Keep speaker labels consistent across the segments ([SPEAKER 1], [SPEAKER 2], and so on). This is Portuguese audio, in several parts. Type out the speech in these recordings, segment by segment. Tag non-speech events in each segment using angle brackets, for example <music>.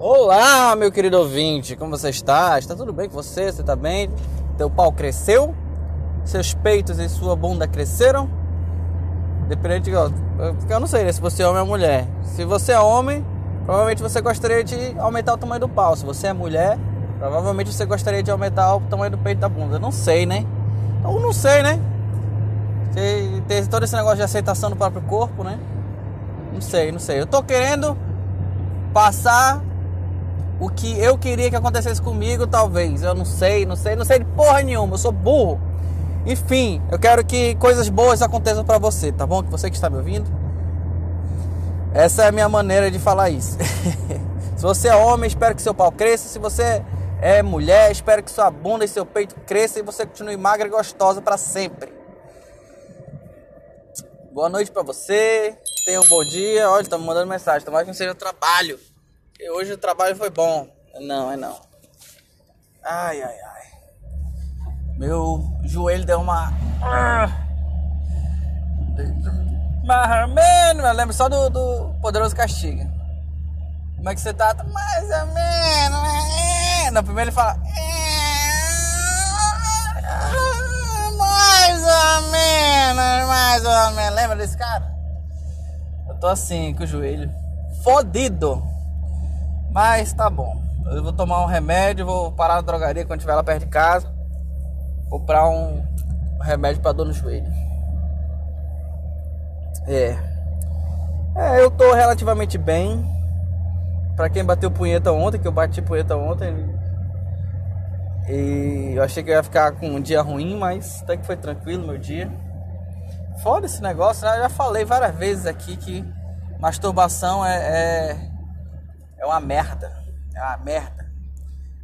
[SPEAKER 1] Olá, meu querido ouvinte, como você está? Está tudo bem com você? Você está bem? Teu pau cresceu? Seus peitos e sua bunda cresceram? Dependente, eu, eu não sei né, se você é homem ou mulher. Se você é homem, provavelmente você gostaria de aumentar o tamanho do pau. Se você é mulher, provavelmente você gostaria de aumentar o tamanho do peito da bunda. Não sei, né? Então não sei, né? Tem todo esse negócio de aceitação do próprio corpo, né? Não sei, não sei. Eu tô querendo passar o que eu queria que acontecesse comigo, talvez. Eu não sei, não sei, não sei de porra nenhuma. Eu sou burro. Enfim, eu quero que coisas boas aconteçam para você, tá bom? Que você que está me ouvindo. Essa é a minha maneira de falar isso. <laughs> Se você é homem, espero que seu pau cresça. Se você é mulher, espero que sua bunda e seu peito cresçam e você continue magra e gostosa para sempre. Boa noite para você. Tenha um bom dia. Olha, tá me mandando mensagem. Tomara que não seja trabalho. Hoje o trabalho foi bom. Não, é não. Ai, ai, ai. Meu joelho deu uma. Ou menos, eu lembro só do, do Poderoso Castiga. Como é que você tá? Mais ou menos. Né? No primeiro ele fala. Mais ou menos, mais ou menos. Lembra desse cara? Eu tô assim, com o joelho fodido. Mas tá bom. Eu vou tomar um remédio, vou parar na drogaria quando estiver lá perto de casa. Comprar um remédio para dor no joelho. É. É, eu tô relativamente bem. Pra quem bateu punheta ontem, que eu bati punheta ontem. E eu achei que eu ia ficar com um dia ruim, mas até que foi tranquilo meu dia. Foda esse negócio, né? Eu já falei várias vezes aqui que masturbação é, é é uma merda. É uma merda.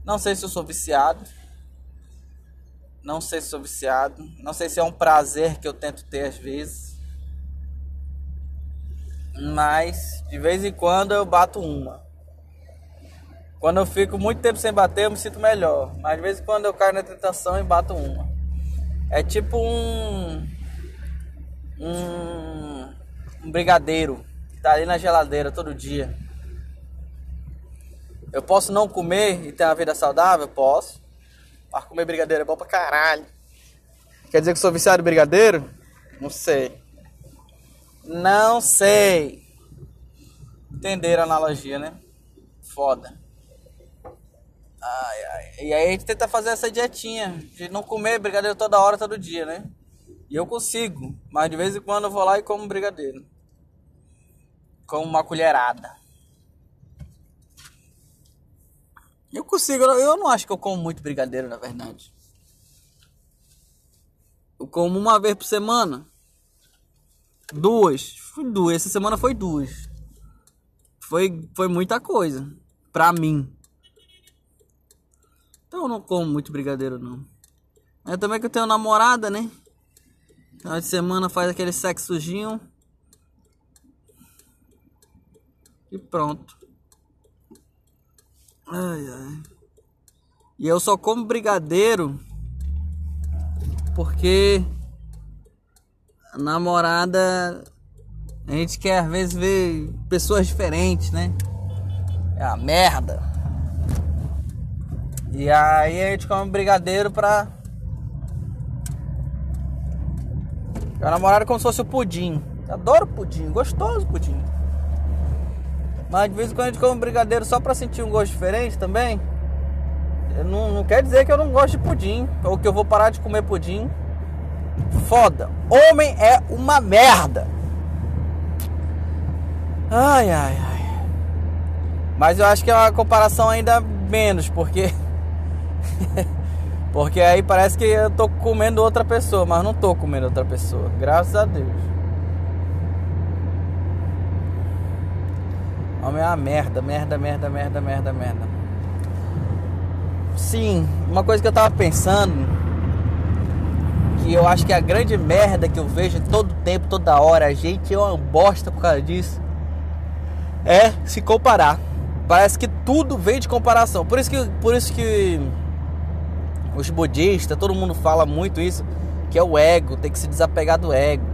[SPEAKER 1] Não sei se eu sou viciado. Não sei se sou viciado. Não sei se é um prazer que eu tento ter às vezes. Mas de vez em quando eu bato uma. Quando eu fico muito tempo sem bater, eu me sinto melhor. Mas de vez em quando eu caio na tentação e bato uma. É tipo um. Um, um brigadeiro que tá ali na geladeira todo dia. Eu posso não comer e ter uma vida saudável? Posso. Mas comer brigadeiro é bom pra caralho. Quer dizer que sou viciado em brigadeiro? Não sei. Não sei. Entenderam a analogia, né? Foda. Ai, ai. E aí a gente tenta fazer essa dietinha de não comer brigadeiro toda hora, todo dia, né? E eu consigo, mas de vez em quando eu vou lá e como brigadeiro. Como uma colherada. Eu consigo, eu não acho que eu como muito brigadeiro, na verdade. Eu como uma vez por semana. Duas. Foi duas. Essa semana foi duas. Foi, foi muita coisa. Pra mim. Então eu não como muito brigadeiro, não. É também que eu tenho namorada, né? Final de semana faz aquele sexozinho. E pronto. Ai, ai. E eu só como brigadeiro porque a namorada a gente quer às vezes ver pessoas diferentes, né? É uma merda. E aí a gente come brigadeiro pra. A namorada é como se fosse o pudim. adoro pudim, gostoso pudim. Mas de vez em quando a gente come brigadeiro só pra sentir um gosto diferente também. Não, não quer dizer que eu não gosto de pudim. Ou que eu vou parar de comer pudim. Foda. Homem é uma merda. Ai, ai, ai. Mas eu acho que é uma comparação ainda menos, porque. <laughs> porque aí parece que eu tô comendo outra pessoa, mas não tô comendo outra pessoa. Graças a Deus. Homem é uma merda, merda, merda, merda, merda, merda. Sim, uma coisa que eu tava pensando, que eu acho que é a grande merda que eu vejo todo tempo, toda hora, a gente é uma bosta por causa disso, é se comparar. Parece que tudo vem de comparação. Por isso que, por isso que os budistas, todo mundo fala muito isso, que é o ego, tem que se desapegar do ego.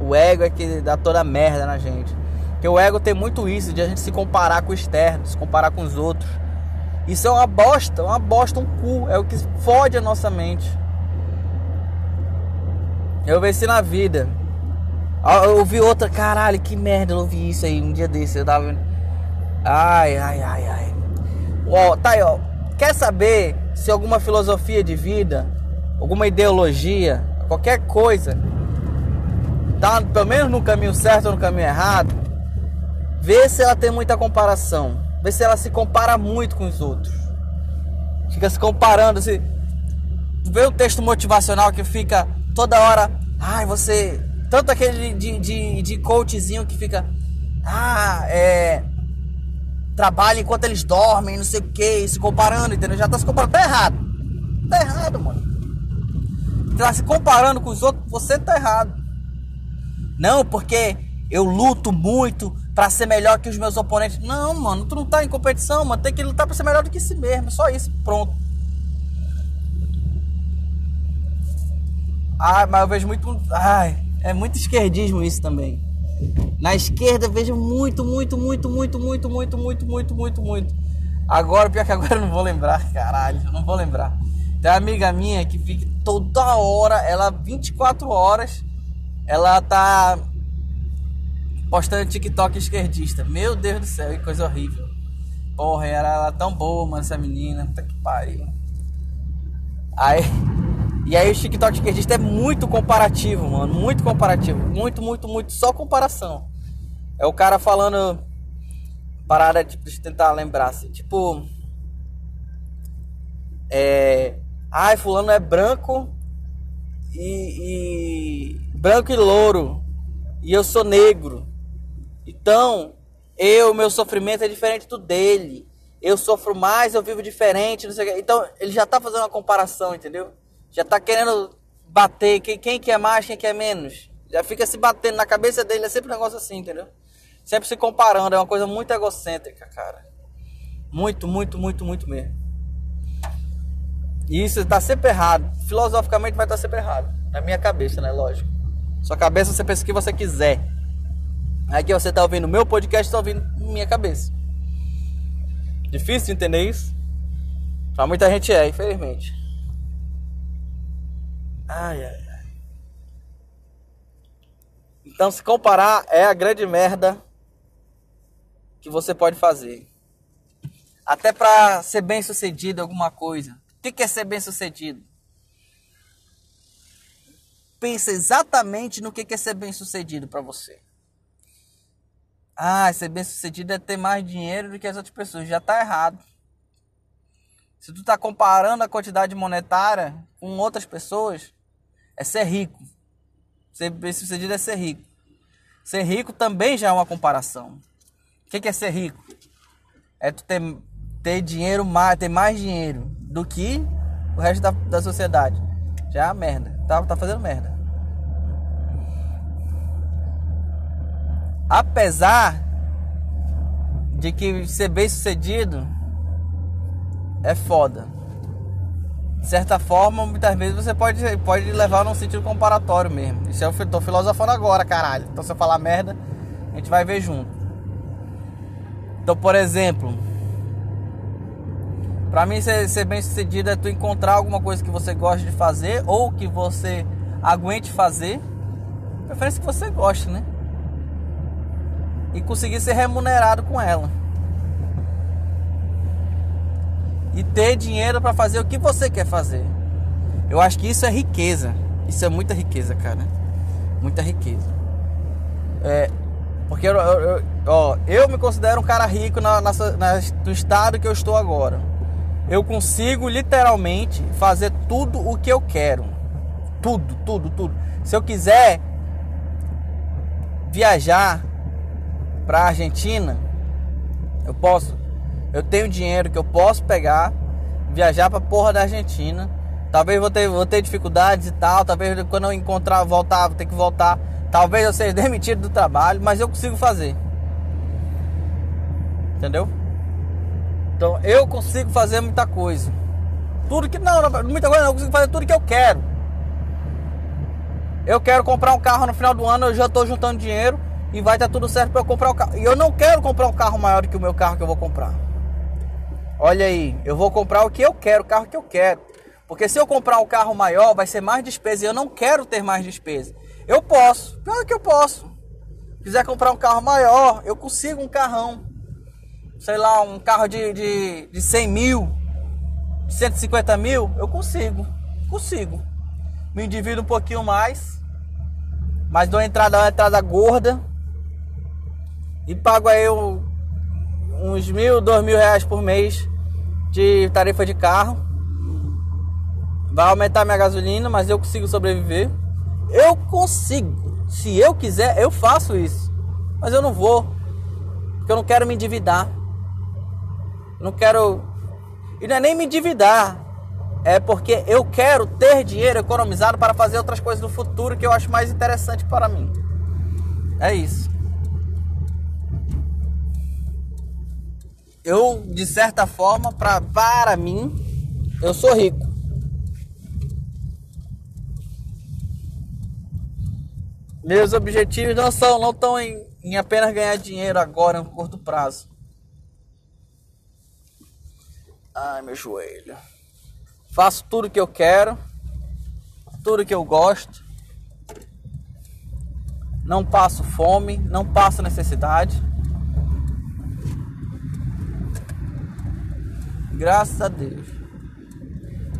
[SPEAKER 1] O ego é que dá toda a merda na gente. Que o ego tem muito isso, de a gente se comparar com o externo, se comparar com os outros. Isso é uma bosta, uma bosta, um cu. É o que fode a nossa mente. Eu venci na vida. Eu ouvi outra, caralho, que merda, eu ouvi isso aí um dia desse. Eu tava. Ai, ai, ai, ai. Ó, tá aí, ó. Quer saber se alguma filosofia de vida, alguma ideologia, qualquer coisa, tá pelo menos no caminho certo ou no caminho errado? Vê se ela tem muita comparação. Vê se ela se compara muito com os outros. Fica se comparando, se vê um texto motivacional que fica toda hora, ai, você, tanto aquele de, de, de coachzinho que fica, ah, é, trabalha enquanto eles dormem, não sei o que, se comparando, entendeu? Já tá se comparando, tá errado. Tá errado, mano. Tá se comparando com os outros, você tá errado. Não, porque eu luto muito para ser melhor que os meus oponentes. Não, mano, tu não tá em competição, mano. Tem que lutar para ser melhor do que si mesmo. Só isso, pronto. Ai, mas eu vejo muito. Ai, é muito esquerdismo isso também. Na esquerda vejo muito, muito, muito, muito, muito, muito, muito, muito, muito, muito. Agora, pior que agora eu não vou lembrar, caralho, eu não vou lembrar. Tem uma amiga minha que fica toda hora, ela 24 horas, ela tá postando TikTok esquerdista. Meu Deus do céu, que coisa horrível. Porra, era ela tão boa, mano, essa menina. Puta que pariu. Aí. E aí o TikTok esquerdista é muito comparativo, mano. Muito comparativo. Muito, muito, muito. Só comparação. É o cara falando. Parada, tipo, de tentar lembrar assim. Tipo. É. Ai, fulano é branco e, e. branco e louro. E eu sou negro. Então, eu, meu sofrimento é diferente do dele. Eu sofro mais, eu vivo diferente, não sei o quê. Então, ele já tá fazendo uma comparação, entendeu? Já tá querendo bater quem, quem quer mais, quem quer menos. Já fica se batendo na cabeça dele, é sempre um negócio assim, entendeu? Sempre se comparando, é uma coisa muito egocêntrica, cara. Muito, muito, muito, muito mesmo. E isso tá sempre errado. Filosoficamente vai estar tá sempre errado. Na minha cabeça, né? Lógico. Sua cabeça você pensa o que você quiser. Aqui você está ouvindo meu podcast, está ouvindo minha cabeça. Difícil de entender isso? Pra muita gente é, infelizmente. Ai, ai, ai. Então, se comparar é a grande merda que você pode fazer. Até para ser bem sucedido alguma coisa. O que é ser bem sucedido? Pensa exatamente no que é ser bem sucedido para você. Ah, ser bem sucedido é ter mais dinheiro do que as outras pessoas. Já tá errado. Se tu tá comparando a quantidade monetária com outras pessoas, é ser rico. Ser bem sucedido é ser rico. Ser rico também já é uma comparação. O que é ser rico? É tu ter, ter dinheiro, mais, ter mais dinheiro do que o resto da, da sociedade. Já é merda. Tá, tá fazendo merda. Apesar de que ser bem sucedido é foda. De certa forma, muitas vezes você pode, pode levar num sentido comparatório mesmo. Isso eu tô filosofando agora, caralho. Então se eu falar merda, a gente vai ver junto. Então, por exemplo, para mim ser, ser bem sucedido é tu encontrar alguma coisa que você gosta de fazer ou que você aguente fazer. Preferência que você goste, né? E conseguir ser remunerado com ela. E ter dinheiro para fazer o que você quer fazer. Eu acho que isso é riqueza. Isso é muita riqueza, cara. Muita riqueza. É, porque eu, eu, eu, ó, eu me considero um cara rico na, na, na, no estado que eu estou agora. Eu consigo literalmente fazer tudo o que eu quero. Tudo, tudo, tudo. Se eu quiser viajar para a Argentina, eu posso, eu tenho dinheiro que eu posso pegar, viajar para porra da Argentina. Talvez vou ter, vou ter dificuldades e tal, talvez quando eu encontrar, voltar, vou ter que voltar. Talvez eu seja <laughs> demitido do trabalho, mas eu consigo fazer. Entendeu? Então eu consigo fazer muita coisa. Tudo que não, muita coisa não, eu consigo fazer tudo que eu quero. Eu quero comprar um carro no final do ano, eu já estou juntando dinheiro e vai estar tudo certo para eu comprar o carro. E eu não quero comprar um carro maior do que o meu carro que eu vou comprar. Olha aí, eu vou comprar o que eu quero, o carro que eu quero. Porque se eu comprar um carro maior, vai ser mais despesa e eu não quero ter mais despesa. Eu posso, claro que eu posso. Se quiser comprar um carro maior, eu consigo um carrão. Sei lá, um carro de, de, de 100 mil, 150 mil, eu consigo. Consigo. Me endivido um pouquinho mais. Mas dou uma entrada, uma entrada gorda. E pago aí uns mil, dois mil reais por mês de tarifa de carro. Vai aumentar minha gasolina, mas eu consigo sobreviver. Eu consigo. Se eu quiser, eu faço isso. Mas eu não vou. Porque eu não quero me endividar. Não quero. E não é nem me endividar. É porque eu quero ter dinheiro economizado para fazer outras coisas no futuro que eu acho mais interessante para mim. É isso. Eu, de certa forma, pra, para mim, eu sou rico. Meus objetivos não são, não estão em, em apenas ganhar dinheiro agora, em curto prazo. Ai, meu joelho. Faço tudo que eu quero, tudo que eu gosto. Não passo fome, não passo necessidade. Graças a Deus.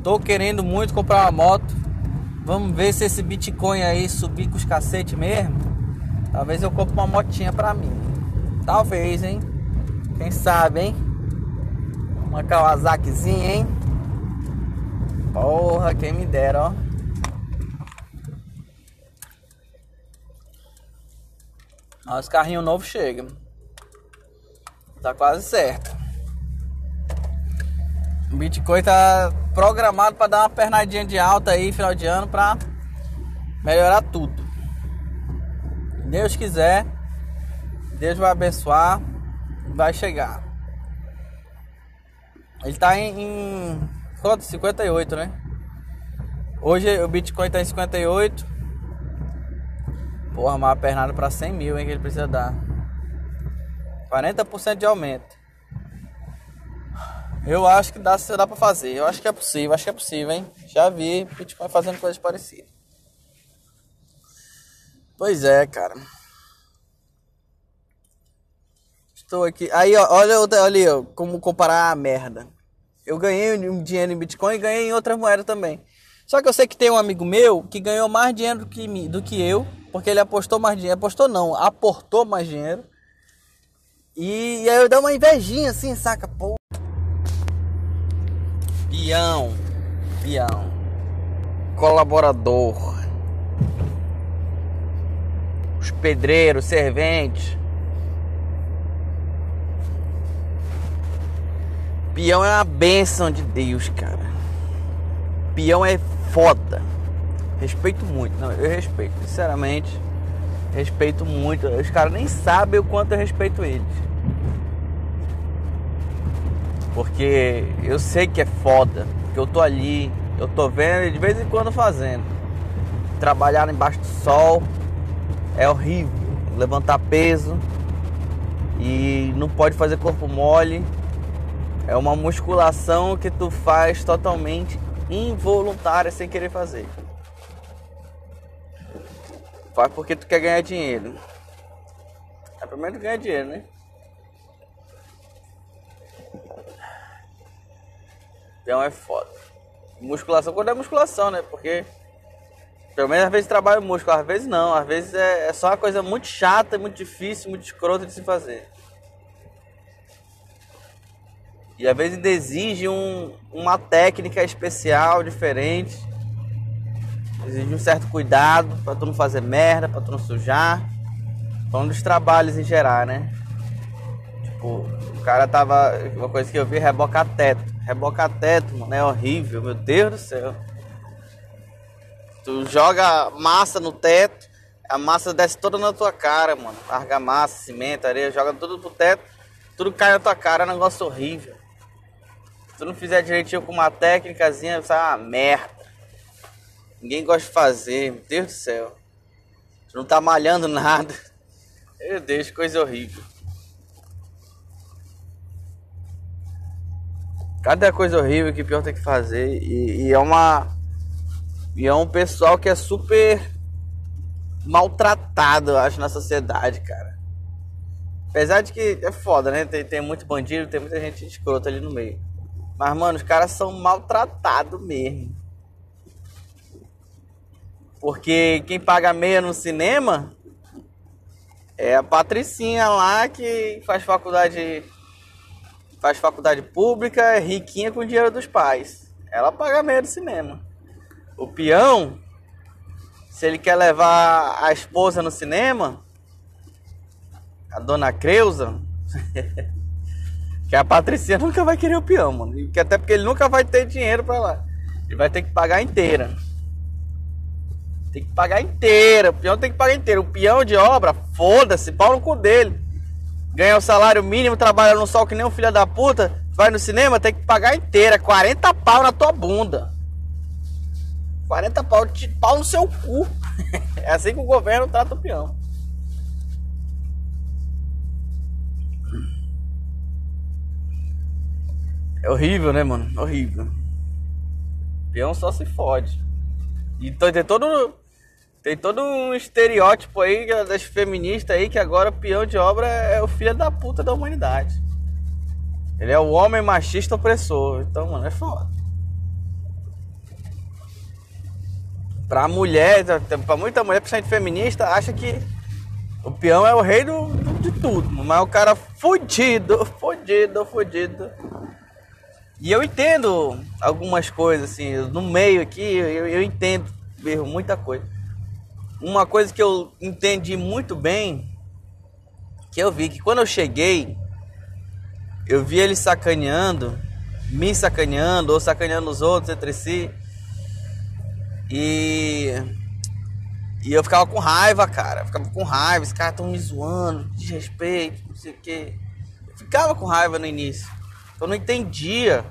[SPEAKER 1] Tô querendo muito comprar uma moto. Vamos ver se esse Bitcoin aí subir com os cacete mesmo. Talvez eu compre uma motinha pra mim. Talvez, hein? Quem sabe, hein? Uma Kawasakizinha, hein? Porra, quem me dera, ó. Os carrinhos novos chegam. Tá quase certo. O Bitcoin tá programado para dar uma pernadinha de alta aí final de ano para melhorar tudo. Deus quiser, Deus vai abençoar, vai chegar. Ele tá em, em quanto? 58, né? Hoje o Bitcoin tá em 58. Porra, uma pernada para 100 mil, hein, que ele precisa dar. 40% de aumento. Eu acho que dá, dá pra fazer. Eu acho que é possível, acho que é possível, hein? Já vi Bitcoin fazendo coisas parecidas. Pois é, cara. Estou aqui. Aí, ó, olha, olha ó, como comparar a merda. Eu ganhei um dinheiro em Bitcoin e ganhei em outras moedas também. Só que eu sei que tem um amigo meu que ganhou mais dinheiro do que, do que eu, porque ele apostou mais dinheiro. Apostou não, aportou mais dinheiro. E, e aí eu dei uma invejinha assim, saca? Pô, Peão, peão, colaborador, os pedreiros, serventes. Peão é uma bênção de Deus, cara. Peão é foda. Respeito muito, não, eu respeito, sinceramente. Respeito muito. Os caras nem sabem o quanto eu respeito eles. Porque eu sei que é foda, que eu tô ali, eu tô vendo e de vez em quando fazendo. Trabalhar embaixo do sol é horrível. Levantar peso e não pode fazer corpo mole. É uma musculação que tu faz totalmente involuntária sem querer fazer. Faz porque tu quer ganhar dinheiro. É primeiro ganhar dinheiro, né? Então é foda. Musculação quando é musculação, né? Porque pelo menos às vezes trabalho músculo, às vezes não, às vezes é, é só uma coisa muito chata, muito difícil, muito escrota de se fazer. E às vezes exige um, uma técnica especial, diferente. Exige um certo cuidado para tu não fazer merda, para tu não sujar. Falando dos trabalhos em geral, né? Tipo, o cara tava. Uma coisa que eu vi rebocar teto. Rebocar teto, mano, é horrível, meu Deus do céu. Tu joga massa no teto, a massa desce toda na tua cara, mano. Larga massa, cimento, areia, joga tudo pro teto, tudo cai na tua cara, é um negócio horrível. Se tu não fizer direitinho com uma técnicazinha, sai uma merda. Ninguém gosta de fazer, meu Deus do céu. Tu não tá malhando <laughs> nada. Meu Deus, coisa horrível. Cada coisa horrível que pior tem que fazer. E, e, é uma. E é um pessoal que é super maltratado, eu acho, na sociedade, cara. Apesar de que é foda, né? Tem, tem muito bandido, tem muita gente escrota ali no meio. Mas, mano, os caras são maltratados mesmo. Porque quem paga meia no cinema é a Patricinha lá que faz faculdade faz faculdade pública, é riquinha com o dinheiro dos pais. Ela paga do cinema. O peão, se ele quer levar a esposa no cinema, a dona Creuza, <laughs> que a Patricinha nunca vai querer o peão, mano. Até porque ele nunca vai ter dinheiro para lá. Ele vai ter que pagar inteira. Tem que pagar inteira. O peão tem que pagar inteira. O peão de obra, foda-se, pau no cu dele. Ganha o salário mínimo, trabalha no sol que nem um filho da puta. Vai no cinema, tem que pagar inteira. 40 pau na tua bunda. 40 pau, de pau no seu cu. <laughs> É assim que o governo trata o peão. É horrível, né, mano? Horrível. Peão só se fode. E tem todo. Tem todo um estereótipo aí das feministas aí que agora o peão de obra é o filho da puta da humanidade. Ele é o homem machista opressor. Então, mano, é foda. Pra mulher, pra muita mulher, principalmente feminista, acha que o peão é o rei do, de tudo. Mas o cara fudido, fudido, fudido. E eu entendo algumas coisas, assim, no meio aqui, eu, eu entendo mesmo muita coisa. Uma coisa que eu entendi muito bem, que eu vi que quando eu cheguei, eu vi ele sacaneando, me sacaneando, ou sacaneando os outros entre si. E. E eu ficava com raiva, cara. Ficava com raiva, os caras estão me zoando, desrespeito, não sei o quê. Eu ficava com raiva no início. Eu não entendia.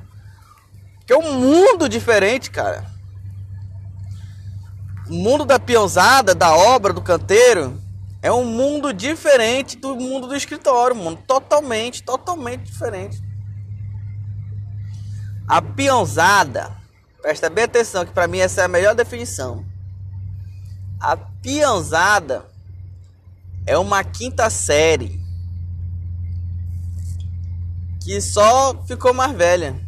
[SPEAKER 1] Que é um mundo diferente, cara. O mundo da peãozada, da obra, do canteiro, é um mundo diferente do mundo do escritório, mundo totalmente, totalmente diferente. A peãozada, presta bem atenção que para mim essa é a melhor definição. A peãozada é uma quinta série que só ficou mais velha.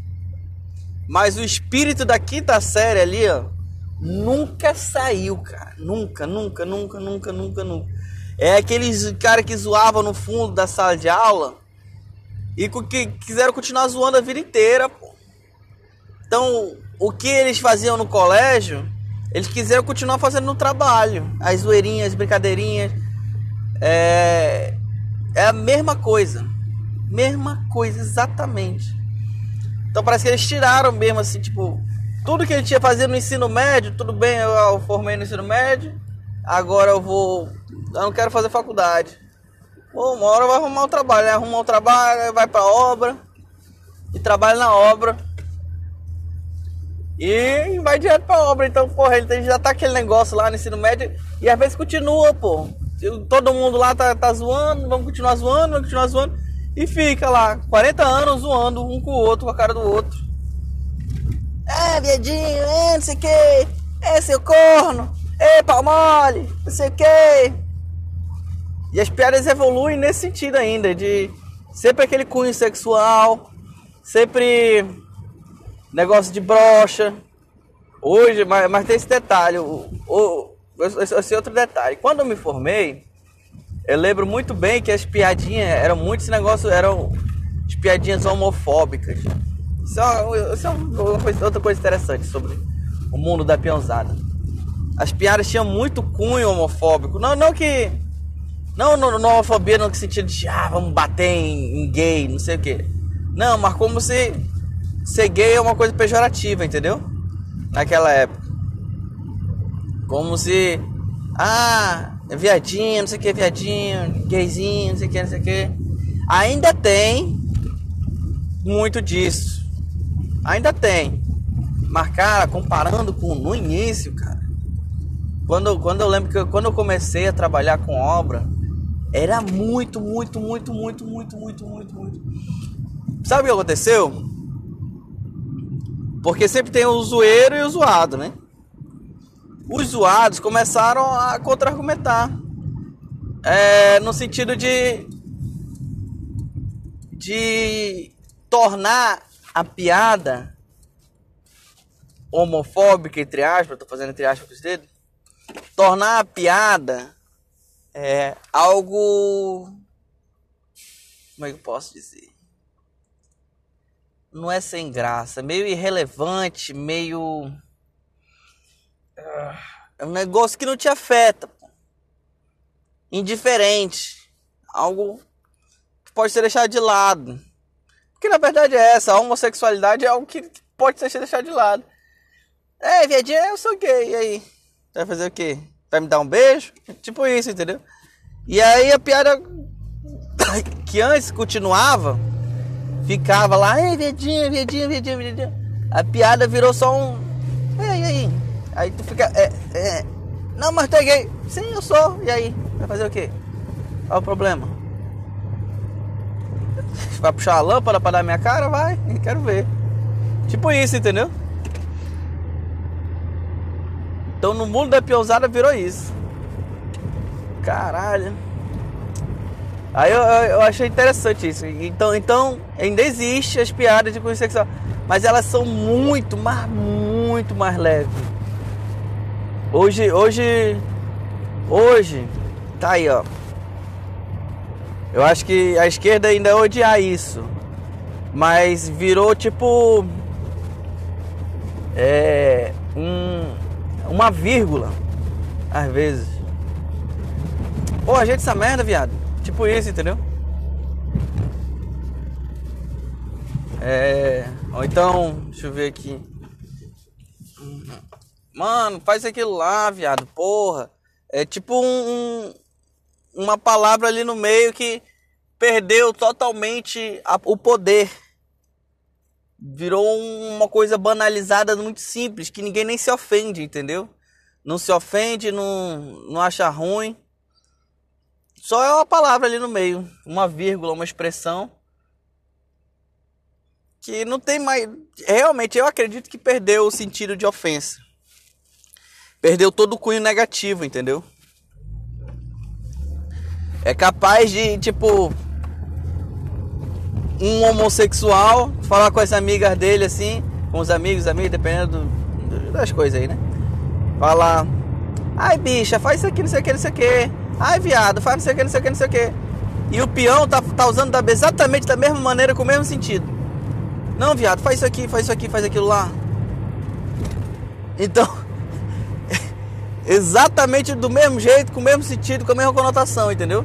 [SPEAKER 1] Mas o espírito da quinta série ali, ó, nunca saiu, cara. Nunca, nunca, nunca, nunca, nunca, nunca. É aqueles cara que zoavam no fundo da sala de aula e que quiseram continuar zoando a vida inteira, pô. Então, o que eles faziam no colégio, eles quiseram continuar fazendo no trabalho. As zoeirinhas, as brincadeirinhas. É, é a mesma coisa. Mesma coisa, exatamente. Então parece que eles tiraram mesmo assim, tipo, tudo que ele tinha fazer no ensino médio, tudo bem, eu, eu formei no ensino médio, agora eu vou. Eu não quero fazer faculdade. Bom, uma hora vai arrumar um trabalho, né? Arruma um trabalho, vai pra obra e trabalha na obra. E vai direto pra obra. Então, porra, ele já tá aquele negócio lá no ensino médio e às vezes continua, pô. Todo mundo lá tá, tá zoando, vamos continuar zoando, vamos continuar zoando. E fica lá, 40 anos zoando um com o outro, com a cara do outro. É, viadinho, é, não sei o que. É, seu corno. É, pau mole, não sei o que. E as piadas evoluem nesse sentido ainda, de sempre aquele cunho sexual, sempre negócio de brocha. Hoje, mas, mas tem esse detalhe, o, o, esse outro detalhe. Quando eu me formei, eu lembro muito bem que as piadinhas eram muito esse negócio, eram as piadinhas homofóbicas. É uma coisa, outra coisa interessante sobre o mundo da peãozada. As piadas tinham muito cunho homofóbico. Não, não que. Não, não, não homofobia no sentido de ah, vamos bater em, em gay, não sei o que. Não, mas como se ser gay é uma coisa pejorativa, entendeu? Naquela época. Como se. Ah, é viadinho, não sei o que, viadinho, gayzinho, não sei o que, não sei o que. Ainda tem muito disso. Ainda tem. Mas, cara, comparando com no início, cara. Quando, quando eu lembro que eu, quando eu comecei a trabalhar com obra, Era muito, muito, muito, muito, muito, muito, muito, muito. Sabe o que aconteceu? Porque sempre tem o zoeiro e o zoado, né? Os zoados começaram a contra-argumentar. É, no sentido de. de tornar a piada homofóbica, entre aspas, tô fazendo entre aspas com os dedos, tornar a piada é, algo. Como é que eu posso dizer? Não é sem graça, meio irrelevante, meio. É um negócio que não te afeta. Indiferente. Algo que pode ser deixado de lado. Porque na verdade é essa, a homossexualidade é algo que pode ser deixado de lado. É, viadinho, eu sou gay, e aí? Vai fazer o quê? Vai me dar um beijo? Tipo isso, entendeu? E aí a piada <coughs> que antes continuava, ficava lá, ei, viadinho, viadinho, viadinho, viadinho. A piada virou só um. E aí? Aí tu fica. É, é, não, mas tu é gay. Sim, eu sou. E aí? Vai fazer o quê? Qual o problema? Vai puxar a lâmpada pra dar minha cara? Vai, quero ver. Tipo isso, entendeu? Então no mundo da piozada virou isso. Caralho. Aí eu, eu, eu, achei interessante isso. Então, então ainda existe as piadas de cunho sexual. Mas elas são muito, mas muito mais leves. Hoje, hoje, hoje, tá aí, ó. Eu acho que a esquerda ainda odiar isso. Mas virou tipo. É. Um uma vírgula, às vezes. Pô, ajeita essa merda, viado. Tipo isso, entendeu? É. Ou então, deixa eu ver aqui. Mano, faz aquilo lá, viado. Porra. É tipo um, uma palavra ali no meio que perdeu totalmente a, o poder. Virou uma coisa banalizada, muito simples, que ninguém nem se ofende, entendeu? Não se ofende, não, não acha ruim. Só é uma palavra ali no meio, uma vírgula, uma expressão que não tem mais. Realmente, eu acredito que perdeu o sentido de ofensa. Perdeu todo o cunho negativo, entendeu? É capaz de, tipo, um homossexual falar com as amigas dele assim, com os amigos, amigos, dependendo do, das coisas aí, né? Falar, ai bicha, faz isso aqui, não sei o que, não sei o que. Ai viado, faz não sei o que, não sei o que, não sei o que. E o peão tá, tá usando da, exatamente da mesma maneira, com o mesmo sentido. Não, viado, faz isso aqui, faz isso aqui, faz aquilo lá. Então, exatamente do mesmo jeito, com o mesmo sentido, com a mesma conotação, entendeu?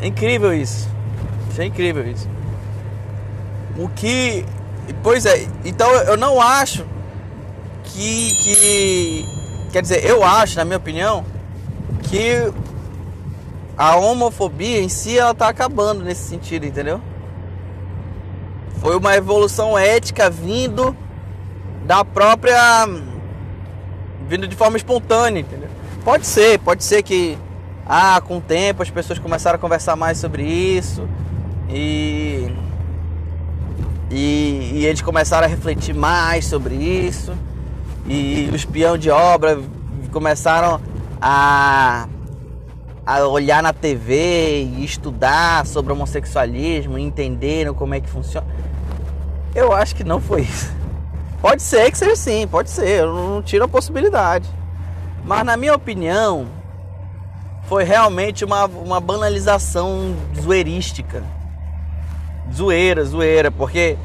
[SPEAKER 1] É incrível isso. É incrível isso. O que. Pois é, então eu não acho que, que. Quer dizer, eu acho, na minha opinião, que a homofobia em si ela tá acabando nesse sentido, entendeu? Foi uma evolução ética vindo da própria. Vindo de forma espontânea, entendeu? Pode ser, pode ser que. Ah, com o tempo as pessoas começaram a conversar mais sobre isso e, e, e eles começaram a refletir mais sobre isso. E os peão de obra começaram a, a olhar na TV e estudar sobre homossexualismo, entenderam como é que funciona. Eu acho que não foi isso. Pode ser que seja sim, pode ser, eu não tiro a possibilidade. Mas na minha opinião, foi realmente uma, uma banalização zoeirística zoeira, zoeira, porque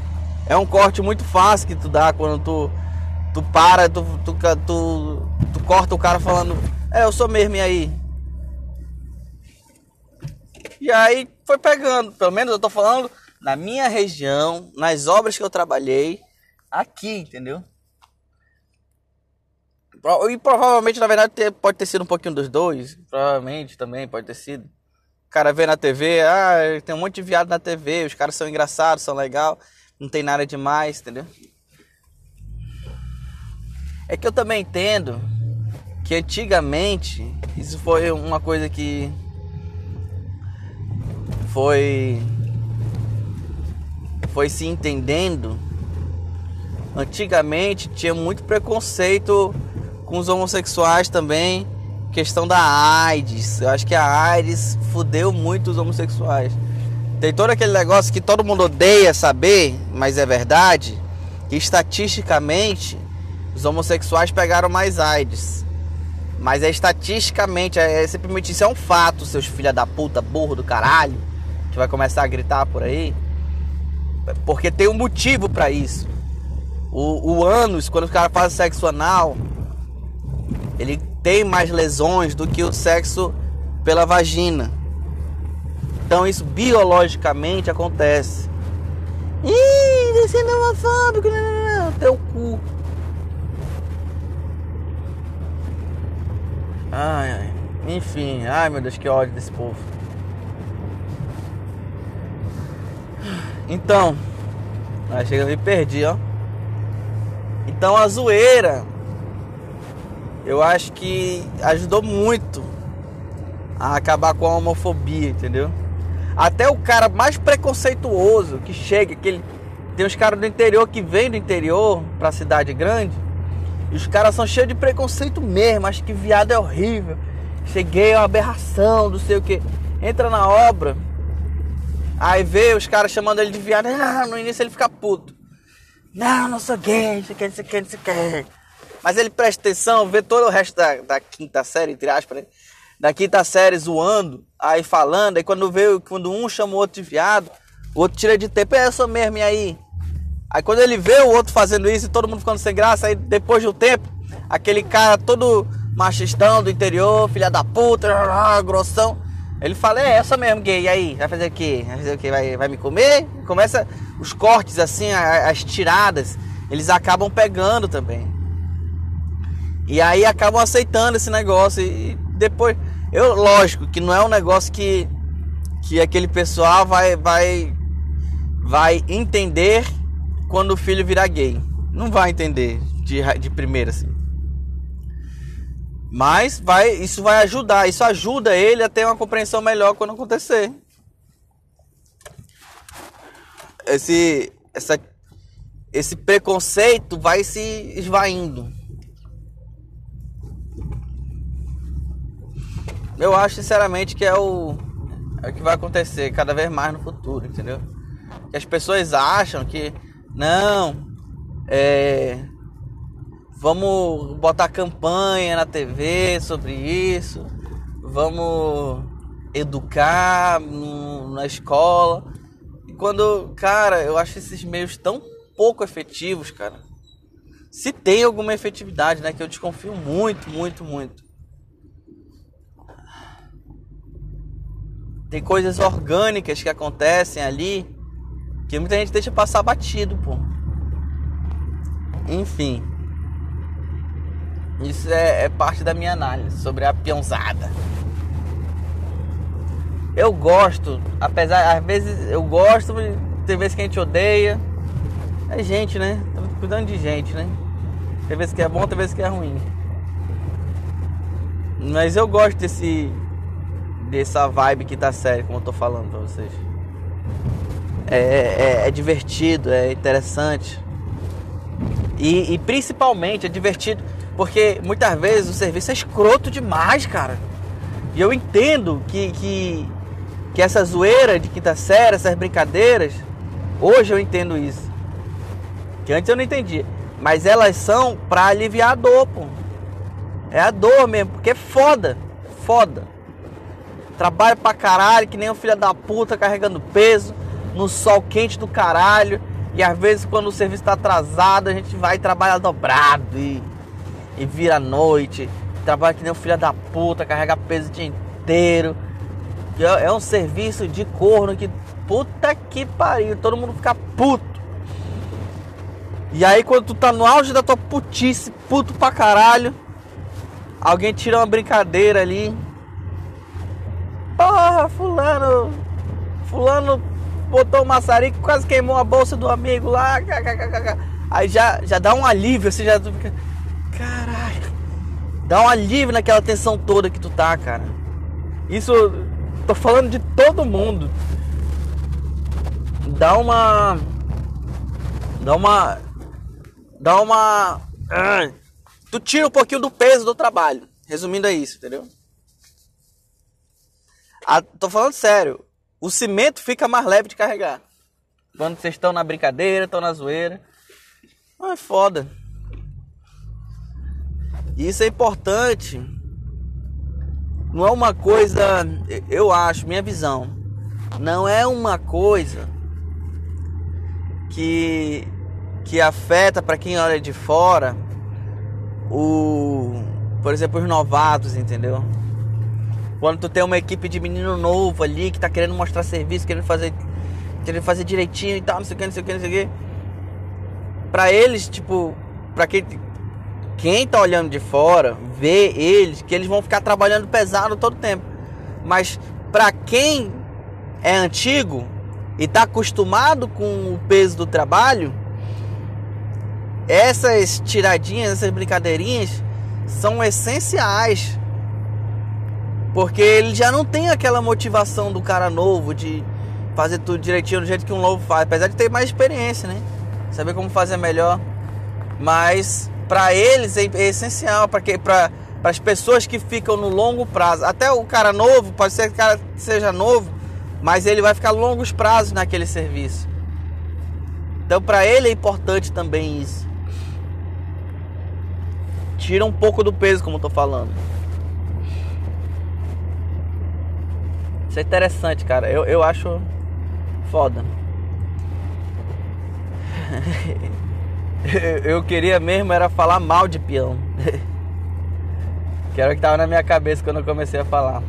[SPEAKER 1] é um corte muito fácil que tu dá quando tu, tu para, tu, tu, tu, tu corta o cara falando, é, eu sou mesmo, e aí? E aí foi pegando, pelo menos eu tô falando na minha região, nas obras que eu trabalhei, aqui, entendeu? E provavelmente, na verdade, pode ter sido um pouquinho dos dois. Provavelmente também pode ter sido cara vê na TV, ah, tem um monte de viado na TV, os caras são engraçados, são legal, não tem nada demais, entendeu? É que eu também entendo que antigamente isso foi uma coisa que foi foi se entendendo. Antigamente tinha muito preconceito com os homossexuais também, questão da AIDS. Eu acho que a AIDS fudeu muito os homossexuais. Tem todo aquele negócio que todo mundo odeia saber, mas é verdade, que estatisticamente os homossexuais pegaram mais AIDS. Mas é estatisticamente, é, é simplesmente isso é um fato, seus filha da puta, burro do caralho, que vai começar a gritar por aí. Porque tem um motivo para isso. O, o ânus, quando o cara faz sexo anal, ele tem mais lesões do que o sexo pela vagina. Então isso biologicamente acontece. Ih, descendo homofóbico, não, não, não, teu cu. Ai, ai. Enfim, ai meu Deus, que ódio desse povo. Então, aí chega, me perdi, ó. Então a zoeira, eu acho que ajudou muito a acabar com a homofobia, entendeu? Até o cara mais preconceituoso que chega, que ele, tem uns caras do interior que vêm do interior pra cidade grande e os caras são cheios de preconceito mesmo, acho que viado é horrível. Cheguei é uma aberração, não sei o que. Entra na obra, aí vê os caras chamando ele de viado. <laughs> Ah, no início ele fica puto. Não, não sou gay, não sei o que, não sei o que, não sei o que. Mas ele presta atenção, vê todo o resto da, da quinta série, entre aspas, né? da quinta série zoando, aí falando, aí quando vê, quando um chama o outro de viado, o outro tira de tempo, é essa mesmo, e aí? Aí quando ele vê o outro fazendo isso e todo mundo ficando sem graça, aí depois de um tempo, aquele cara todo machistão do interior, filha da puta, <laughs> grossão, ele fala, é essa mesmo, gay, e aí? Vai fazer o quê? Vai fazer o quê? Vai, vai me comer? Começa os cortes assim, as tiradas, eles acabam pegando também. E aí acabam aceitando esse negócio e depois, eu lógico que não é um negócio que que aquele pessoal vai vai vai entender quando o filho virar gay. Não vai entender de, de primeira assim. Mas vai, isso vai ajudar, isso ajuda ele a ter uma compreensão melhor quando acontecer. Esse, essa, esse preconceito vai se esvaindo. Eu acho sinceramente que é o, é o que vai acontecer cada vez mais no futuro, entendeu? Que as pessoas acham que não, é, vamos botar campanha na TV sobre isso, vamos educar na escola. E quando, cara, eu acho esses meios tão pouco efetivos, cara. Se tem alguma efetividade, né? Que eu desconfio muito, muito, muito. Tem coisas orgânicas que acontecem ali que muita gente deixa passar batido, pô. Enfim. Isso é, é parte da minha análise sobre a peãozada. Eu gosto, apesar, às vezes eu gosto, tem vezes que a gente odeia. É gente, né? Estamos cuidando de gente, né? Tem vezes que é bom, tem vezes que é ruim. Mas eu gosto desse. dessa vibe que tá séria, como eu tô falando pra vocês é, é, é divertido, é interessante. E, e, principalmente é divertido porque muitas vezes o serviço é escroto demais, cara. E eu entendo que, que, que essa zoeira de quinta série, essas brincadeiras, hoje eu entendo isso. Que antes eu não entendia. Mas elas são pra aliviar a dor, pô. É a dor mesmo, porque é foda. Foda. Trabalho pra caralho, que nem um filho da puta carregando peso no sol quente do caralho. E às vezes quando o serviço está atrasado, a gente vai trabalhar dobrado e, e vira a noite. Trabalha que nem um filho da puta, carrega peso o dia inteiro. É, é um serviço de corno que puta que pariu, todo mundo fica puto. E aí quando tu tá no auge da tua putice, puto pra caralho, alguém tira uma brincadeira ali. Porra, fulano, fulano botou o maçarico, quase queimou a bolsa do amigo lá. Aí já, já dá um alívio, assim, já fica. Caralho. Dá um alívio naquela tensão toda que tu tá, cara. Isso, tô falando de todo mundo. dá uma. Dá uma. Dá uma. Tu tira um pouquinho do peso do trabalho. Resumindo é isso, entendeu? Ah, tô falando sério. O cimento fica mais leve de carregar. Quando vocês estão na brincadeira, estão na zoeira. Ah, é foda. Isso é importante. Não é uma coisa, eu acho, minha visão, não é uma coisa que que afeta para quem olha de fora o, por exemplo, os novatos, entendeu? Quando tu tem uma equipe de menino novo ali que tá querendo mostrar serviço, querendo fazer querendo fazer direitinho e tal, não sei o que, não sei o que, não sei o que. Pra eles, tipo, pra quem, quem tá olhando de fora, vê eles, que eles vão ficar trabalhando pesado todo tempo. Mas pra quem é antigo e tá acostumado com o peso do trabalho, essas tiradinhas, essas brincadeirinhas são essenciais. Porque ele já não tem aquela motivação do cara novo de fazer tudo direitinho do jeito que um novo faz, apesar de ter mais experiência, né? Saber como fazer melhor. Mas para eles é, é essencial, porque para as pessoas que ficam no longo prazo. Até o cara novo, pode ser que o cara seja novo, mas ele vai ficar longos prazos naquele serviço. Então para ele é importante também isso. Tira um pouco do peso, como eu tô falando. Isso é interessante, cara. Eu, eu acho foda. <laughs> <laughs> eu queria mesmo era falar mal de peão. <laughs> que era o que tava na minha cabeça quando eu comecei a falar.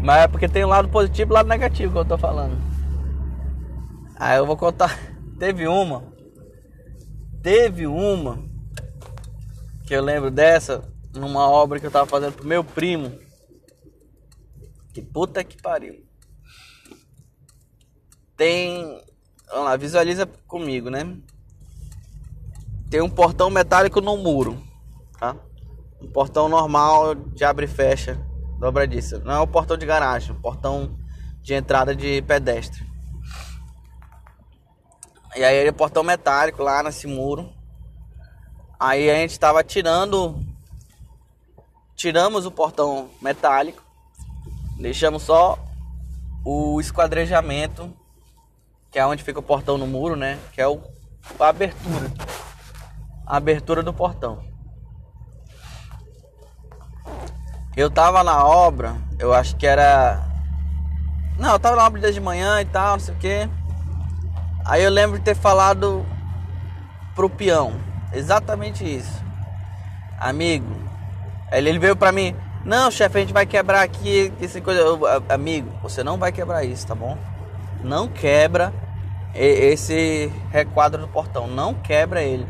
[SPEAKER 1] Mas é porque tem um lado positivo e um lado negativo que eu tô falando. Aí eu vou contar. <laughs> Teve uma. Teve uma. Que eu lembro dessa. Numa obra que eu tava fazendo pro meu primo. Que puta que pariu. Tem. Vamos lá, visualiza comigo, né? Tem um portão metálico no muro, tá? Um portão normal de abre e fecha, dobradiça. Não é um portão de garagem, é um portão de entrada de pedestre. E aí ele é portão metálico lá nesse muro. Aí a gente tava tirando tiramos o portão metálico, deixamos só o esquadrejamento, que é onde fica o portão no muro, né? Que é o, a abertura a abertura do portão. Eu tava na obra, eu acho que era. Não, eu tava na obra de manhã e tal, não sei o que. Aí eu lembro de ter falado pro peão, exatamente isso. Amigo, ele, ele veio pra mim, não, chefe, a gente vai quebrar aqui esse coisa. Eu, amigo, você não vai quebrar isso, tá bom? Não quebra esse requadro do portão, não quebra ele.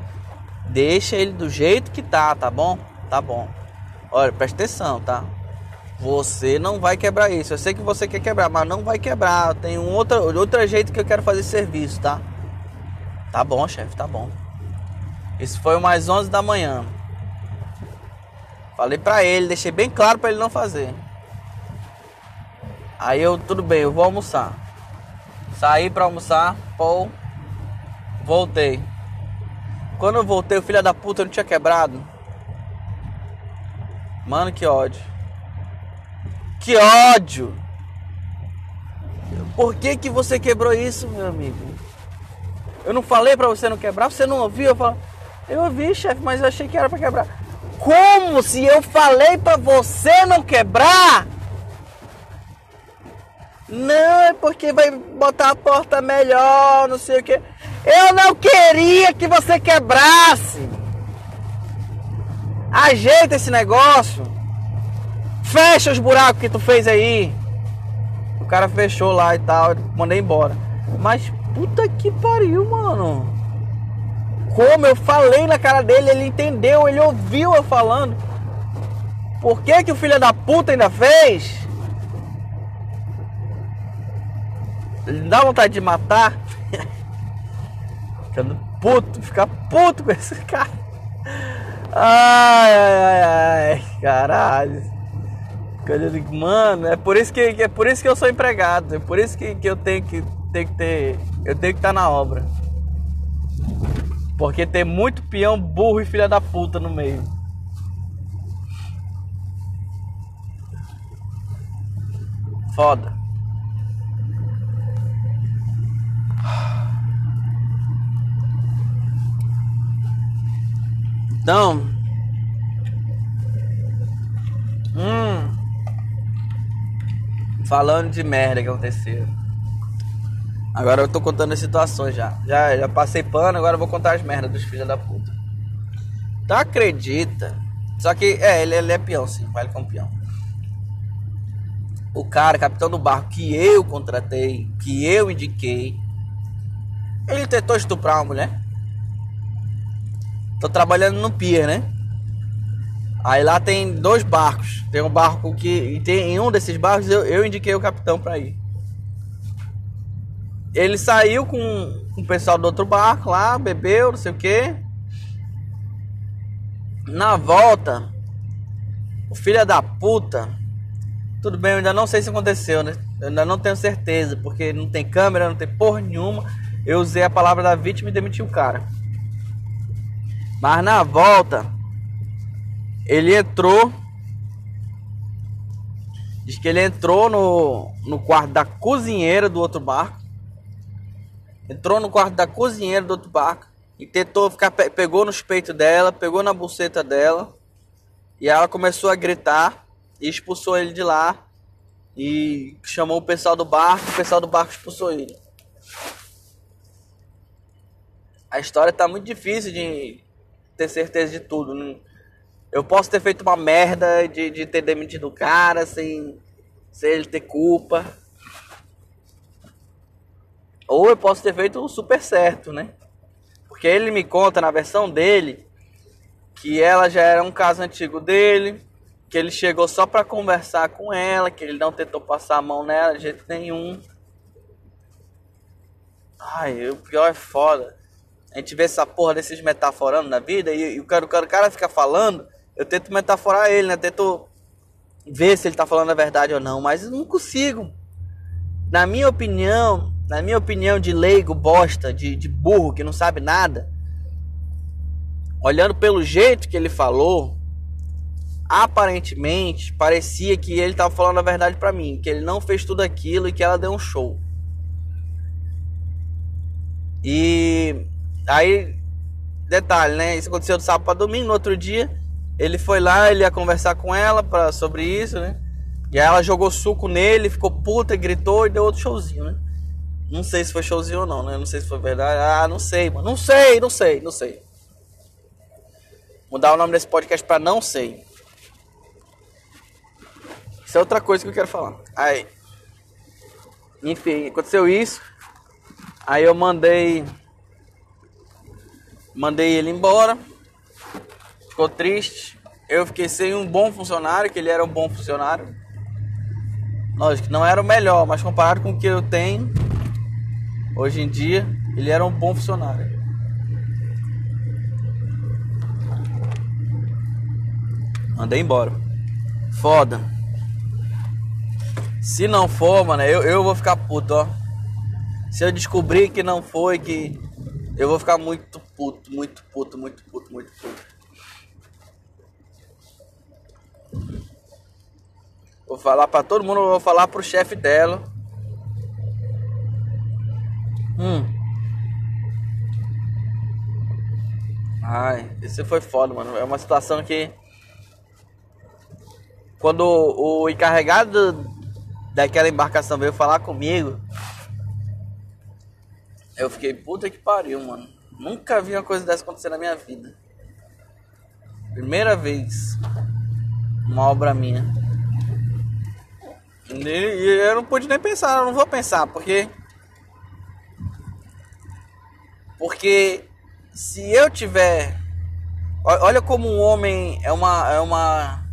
[SPEAKER 1] Deixa ele do jeito que tá, tá bom? Tá bom. Olha, presta atenção, tá? Você não vai quebrar isso. Eu sei que você quer quebrar, mas não vai quebrar. Tem um outro, outro jeito que eu quero fazer serviço, tá? Tá bom, chefe, tá bom. Isso foi umas 11 da manhã. Falei pra ele, deixei bem claro pra ele não fazer. Aí eu, tudo bem, eu vou almoçar. Saí pra almoçar, pô, voltei. Quando eu voltei, o filho da puta não tinha quebrado. Mano, que ódio. Que ódio! Por que que você quebrou isso, meu amigo? Eu não falei para você não quebrar, você não ouviu? Eu eu ouvi, chefe, mas eu achei que era para quebrar. Como se eu falei para você não quebrar? Não, é porque vai botar a porta melhor, não sei o que. Eu não queria que você quebrasse. Ajeita esse negócio. Fecha os buracos que tu fez aí. O cara fechou lá e tal, mandei embora. Mas puta que pariu, mano. Como eu falei na cara dele, ele entendeu, ele ouviu eu falando. Por que que o filho da puta ainda fez? Ele dá vontade de matar. Ficando puto, ficar puto com esse <laughs> cara. Ai, ai, ai, ai, caralho. Eu digo, mano, é por isso que, é por isso que eu sou empregado, é por isso que, que eu tenho que tenho que ter. Eu tenho que estar na obra. Porque tem muito peão burro e filha da puta no meio. Foda. Então. Hum. Falando de merda que aconteceu. Agora eu tô contando as situações já. Já, já passei pano, agora eu vou contar as merdas dos filhos da puta. Então acredita. Só que, é, ele, ele é peão, sim, vale como peão. O cara, capitão do barco que eu contratei, que eu indiquei, ele tentou estuprar uma mulher. Tô trabalhando no pier, né? Aí lá tem dois barcos. Tem um barco que. Tem, em um desses barcos eu, eu indiquei o capitão para ir. Ele saiu com, com o pessoal do outro barco lá, bebeu, não sei o que. Na volta, o filho da puta. Tudo bem, eu ainda não sei se aconteceu, né? Eu ainda não tenho certeza, porque não tem câmera, não tem porra nenhuma. Eu usei a palavra da vítima e demiti o cara. Mas na volta, ele entrou. Diz que ele entrou no, no quarto da cozinheira do outro barco. Entrou no quarto da cozinheira do outro barco. E tentou ficar. Pegou nos peitos dela, pegou na buceta dela. E ela começou a gritar. E expulsou ele de lá. E chamou o pessoal do barco. O pessoal do barco expulsou ele. A história tá muito difícil de ter certeza de tudo. Eu posso ter feito uma merda de, de ter demitido o cara sem, sem ele ter culpa. Ou eu posso ter feito o super certo, né? Porque ele me conta na versão dele que ela já era um caso antigo dele, que ele chegou só para conversar com ela, que ele não tentou passar a mão nela de jeito nenhum. Ai, o pior é foda. A gente vê essa porra desses metaforando na vida e, e o, cara, o, cara, o cara fica falando, eu tento metaforar ele, né? Tento ver se ele tá falando a verdade ou não, mas eu não consigo. Na minha opinião, na minha opinião de leigo, bosta, de, de burro que não sabe nada, olhando pelo jeito que ele falou, aparentemente parecia que ele tava falando a verdade para mim, que ele não fez tudo aquilo e que ela deu um show. E Aí, detalhe, né? Isso aconteceu do sábado para domingo. No outro dia, ele foi lá, ele ia conversar com ela pra, sobre isso, né? E aí ela jogou suco nele, ficou puta, gritou e deu outro showzinho, né? Não sei se foi showzinho ou não, né? Não sei se foi verdade. Ah, não sei, mano. Não sei, não sei, não sei. Mudar o nome desse podcast pra não sei. Isso é outra coisa que eu quero falar. Aí. Enfim, aconteceu isso. Aí eu mandei Mandei ele embora. Ficou triste. Eu fiquei sem um bom funcionário, que ele era um bom funcionário. Lógico, não era o melhor, mas comparado com o que eu tenho hoje em dia, ele era um bom funcionário. Mandei embora. Foda. Se não for, mano, eu, eu vou ficar puto, ó. Se eu descobrir que não foi, que eu vou ficar muito puto, muito puto, muito puto, muito puto. Vou falar pra todo mundo, vou falar pro chefe dela. Hum. Ai, isso foi foda, mano. É uma situação que. Quando o encarregado daquela embarcação veio falar comigo, eu fiquei, puta que pariu, mano. Nunca vi uma coisa dessa acontecer na minha vida. Primeira vez. Uma obra minha. E eu não pude nem pensar, eu não vou pensar, porque. Porque se eu tiver. Olha como um homem é uma. É uma.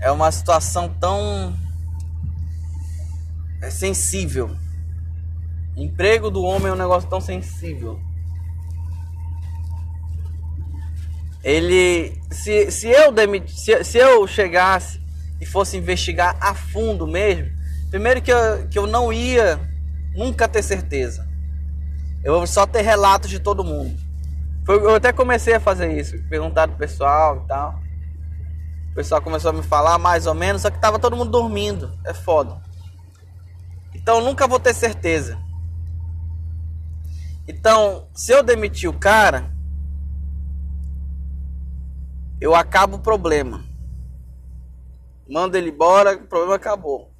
[SPEAKER 1] É uma situação tão. É sensível Emprego do homem é um negócio tão sensível. Ele. Se, se, eu, demit, se, se eu chegasse e fosse investigar a fundo mesmo, Primeiro que eu, que eu não ia nunca ter certeza. Eu vou só ter relatos de todo mundo. Eu até comecei a fazer isso, perguntar pro pessoal e tal. O pessoal começou a me falar mais ou menos, só que tava todo mundo dormindo. É foda. Então eu nunca vou ter certeza. Então, se eu demitir o cara, eu acabo o problema. Mando ele embora, o problema acabou.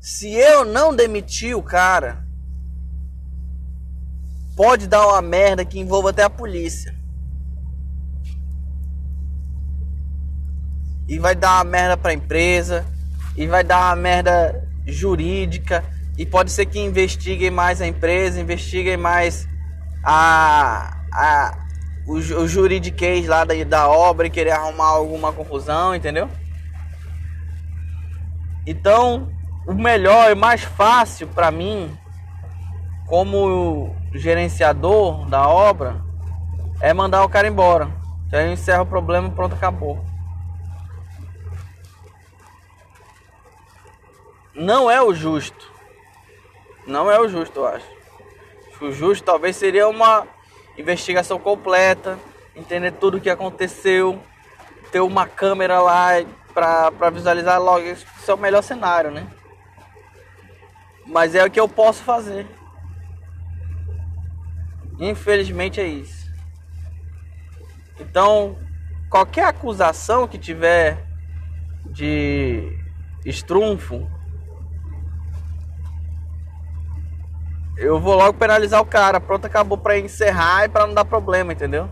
[SPEAKER 1] Se eu não demitir o cara, pode dar uma merda que envolva até a polícia. E vai dar uma merda pra empresa, e vai dar uma merda jurídica, e pode ser que investiguem mais a empresa, investiguem mais a, a o, o juridiquês lá da, da obra e querer arrumar alguma confusão, entendeu? Então, o melhor e mais fácil para mim, como gerenciador da obra, é mandar o cara embora. Já encerra o problema e pronto, acabou. Não é o justo. Não é o justo, eu acho. O justo talvez seria uma investigação completa, entender tudo o que aconteceu, ter uma câmera lá para visualizar logo. Isso é o melhor cenário, né? Mas é o que eu posso fazer. Infelizmente é isso. Então, qualquer acusação que tiver de estrunfo, eu vou logo penalizar o cara. Pronto, acabou para encerrar e para não dar problema, entendeu?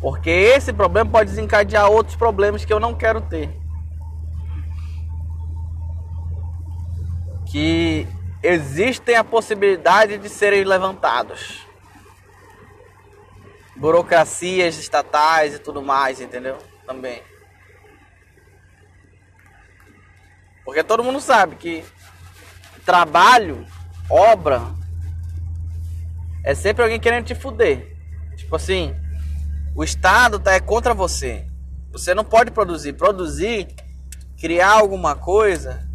[SPEAKER 1] Porque esse problema pode desencadear outros problemas que eu não quero ter. Que existem a possibilidade de serem levantados. Burocracias estatais e tudo mais, entendeu? Também. Porque todo mundo sabe que trabalho, obra, é sempre alguém querendo te fuder. Tipo assim, o Estado tá é contra você. Você não pode produzir. Produzir, criar alguma coisa,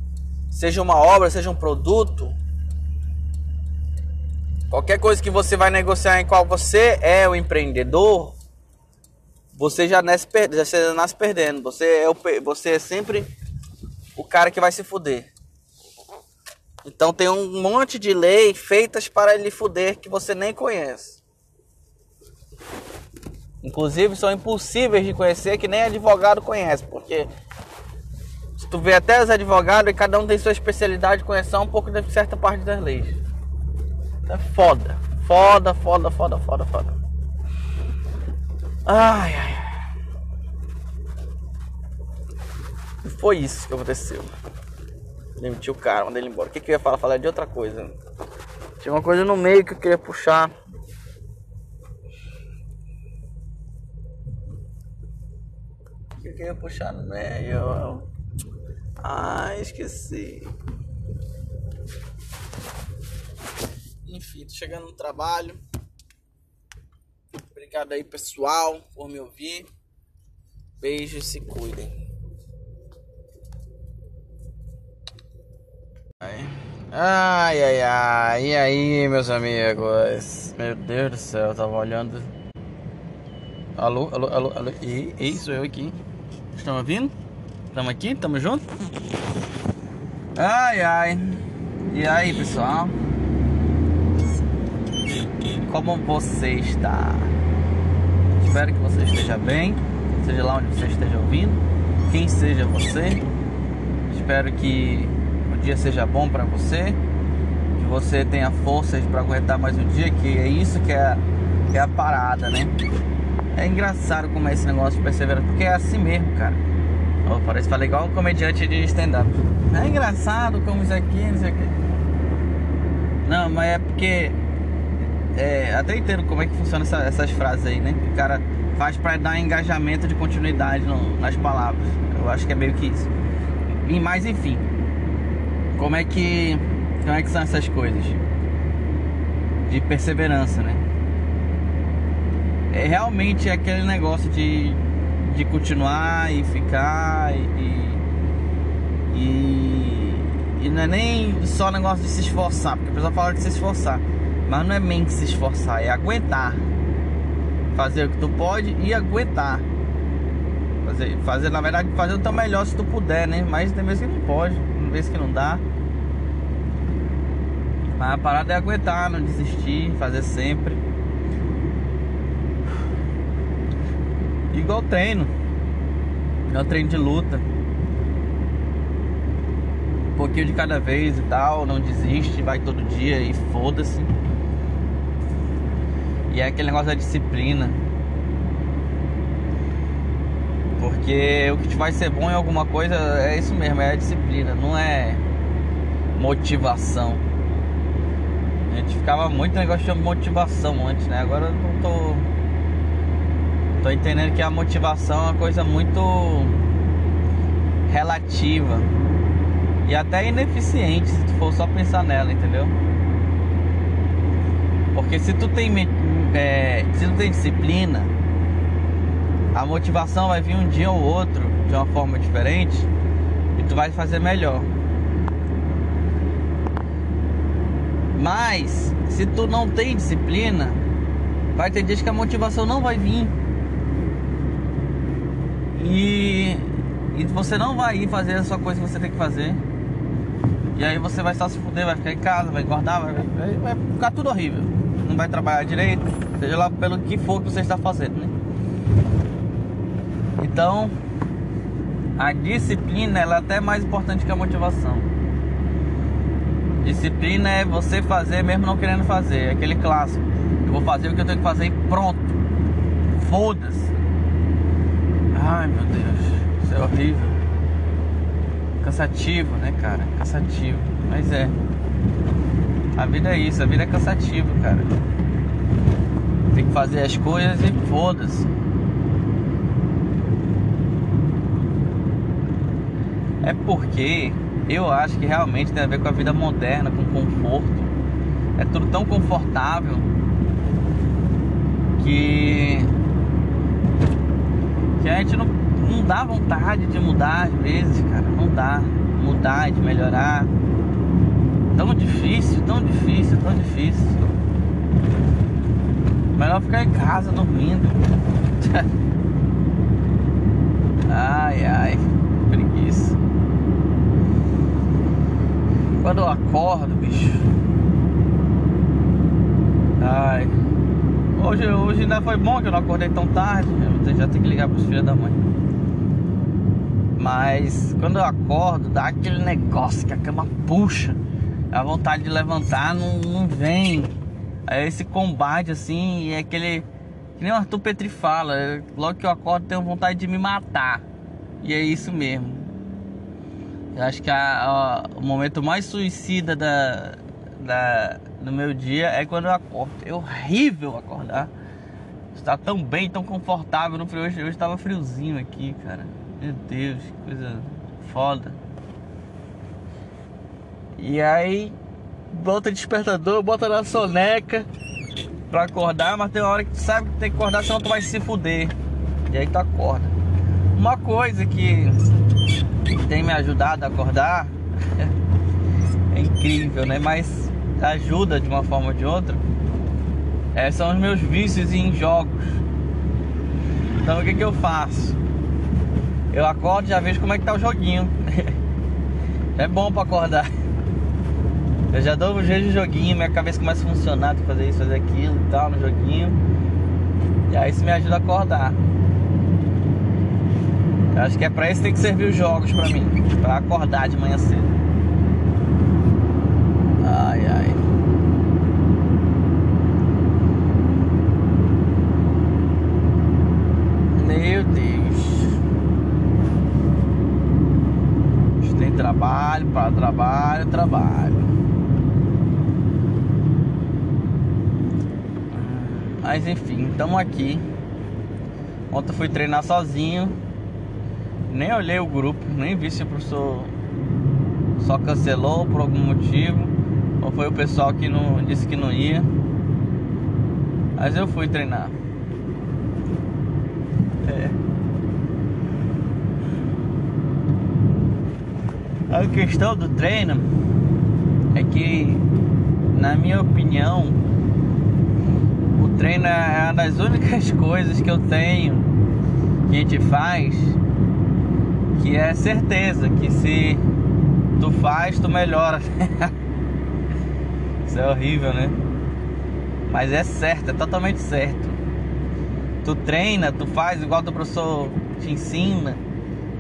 [SPEAKER 1] seja uma obra, seja um produto, qualquer coisa que você vai negociar em qual você é o empreendedor, você já nasce, já nasce perdendo. Você é, o, você é sempre o cara que vai se fuder. Então tem um monte de lei feitas para ele fuder que você nem conhece. Inclusive são impossíveis de conhecer que nem advogado conhece, porque se tu vê até os advogados e cada um tem sua especialidade, conhecer um pouco de certa parte das leis. É foda. Foda, foda, foda, foda, foda. Ai, ai. Foi isso que aconteceu. Demitiu o cara, mandei ele embora. O que, que eu ia falar? Falar de outra coisa. Tinha uma coisa no meio que eu queria puxar. O que eu queria puxar no meio? Ah, esqueci. Enfim, tô chegando no trabalho. Obrigado aí, pessoal, por me ouvir. Beijos, se cuidem. Ai, ai, ai, e aí, meus amigos? Meu Deus do céu, eu tava olhando. Alô, alô, alô, alô, e, e sou eu aqui. Estão ouvindo? Estamos aqui? Estamos juntos? Ai, ai, e aí, pessoal? Como você está? Espero que você esteja bem, seja lá onde você esteja ouvindo, quem seja você. Espero que dia seja bom para você, que você tenha forças para aguentar mais um dia, que é isso que é, que é a parada, né? É engraçado como é esse negócio de perseverança, porque é assim mesmo, cara. Oh, parece que falei igual um comediante de stand-up. É engraçado como isso aqui, isso aqui. Não, mas é porque. É, até entendo como é que funciona essa, essas frases aí, né? Que o cara faz para dar engajamento de continuidade no, nas palavras. Eu acho que é meio que isso. E mais enfim, como é que como é que são essas coisas de perseverança, né? É realmente aquele negócio de, de continuar e ficar e, E, e não é nem só negócio de se esforçar, porque a pessoa fala de se esforçar, mas não é nem que se esforçar, é aguentar. Fazer o que tu pode e aguentar. Fazer, fazer na verdade, fazer o teu melhor se tu puder, né? Mas tem vezes que não pode, vezes que não dá. Mas a parada é aguentar, não desistir, fazer sempre. Igual treino. Igual treino de luta. Um pouquinho de cada vez e tal, não desiste, vai todo dia e foda-se. E é aquele negócio da disciplina. Porque o que te vai ser bom em alguma coisa é isso mesmo, é a disciplina, não é motivação. A gente ficava muito negócio de motivação antes, né? Agora eu não tô. Tô entendendo que a motivação é uma coisa muito relativa e até ineficiente se tu for só pensar nela, entendeu? Porque se tu tem é, se tu tem disciplina, a motivação vai vir um dia ou outro de uma forma diferente e tu vai fazer melhor. Mas se tu não tem disciplina, vai ter dias que a motivação não vai vir. E, e você não vai ir fazer a sua coisa que você tem que fazer. E aí você vai só se fuder, vai ficar em casa, vai engordar, vai, vai, vai ficar tudo horrível. Não vai trabalhar direito, seja lá pelo que for que você está fazendo, né? Então, a disciplina ela é até mais importante que a motivação. Disciplina é você fazer mesmo não querendo fazer, é aquele clássico. Eu vou fazer o que eu tenho que fazer e pronto. Foda-se. Ai meu Deus, isso é horrível. Cansativo, né, cara? Cansativo. Mas é. A vida é isso, a vida é cansativa, cara. Tem que fazer as coisas e foda-se. É porque eu acho que realmente tem a ver com a vida moderna, com conforto. É tudo tão confortável que, que a gente não, não dá vontade de mudar às vezes, cara. Não dá. Mudar, de melhorar. Tão difícil, tão difícil, tão difícil. Melhor ficar em casa dormindo. <laughs> ai, ai, preguiça. Quando eu acordo, bicho. Ai. Hoje, hoje ainda foi bom que eu não acordei tão tarde. Eu já tenho que ligar pros filhos da mãe. Mas quando eu acordo, dá aquele negócio que a cama puxa. A vontade de levantar não, não vem. É esse combate assim, é aquele. Que nem o Arthur Petri fala. Logo que eu acordo, tenho vontade de me matar. E é isso mesmo. Eu acho que a, a, o momento mais suicida da, da, do meu dia é quando eu acordo. É horrível acordar. Está tão bem, tão confortável no frio. Hoje, hoje estava friozinho aqui, cara. Meu Deus, que coisa foda. E aí, bota despertador, bota na soneca pra acordar, mas tem uma hora que tu sabe que tem que acordar, senão tu vai se fuder. E aí tu acorda. Uma coisa que tem me ajudado a acordar é incrível, né? Mas ajuda de uma forma ou de outra. É, são os meus vícios em jogos. Então o que, que eu faço? Eu acordo e já vejo como é que tá o joguinho. <laughs> é bom para acordar. Eu já dou um jeito de joguinho, minha cabeça começa a funcionar, tem fazer isso, fazer aquilo e tal no joguinho. E aí isso me ajuda a acordar. Eu acho que é pra isso que tem que servir os jogos pra mim. Pra acordar de manhã cedo. Ai, ai. Meu Deus. Tem trabalho, para trabalho, trabalho. Mas enfim, estamos aqui. Ontem fui treinar sozinho nem olhei o grupo, nem vi se o professor só cancelou por algum motivo ou foi o pessoal que não disse que não ia. Mas eu fui treinar. É. A questão do treino é que, na minha opinião, o treino é uma das únicas <laughs> coisas que eu tenho que a gente faz que é certeza que se tu faz, tu melhora. <laughs> Isso é horrível, né? Mas é certo, é totalmente certo. Tu treina, tu faz igual o professor te ensina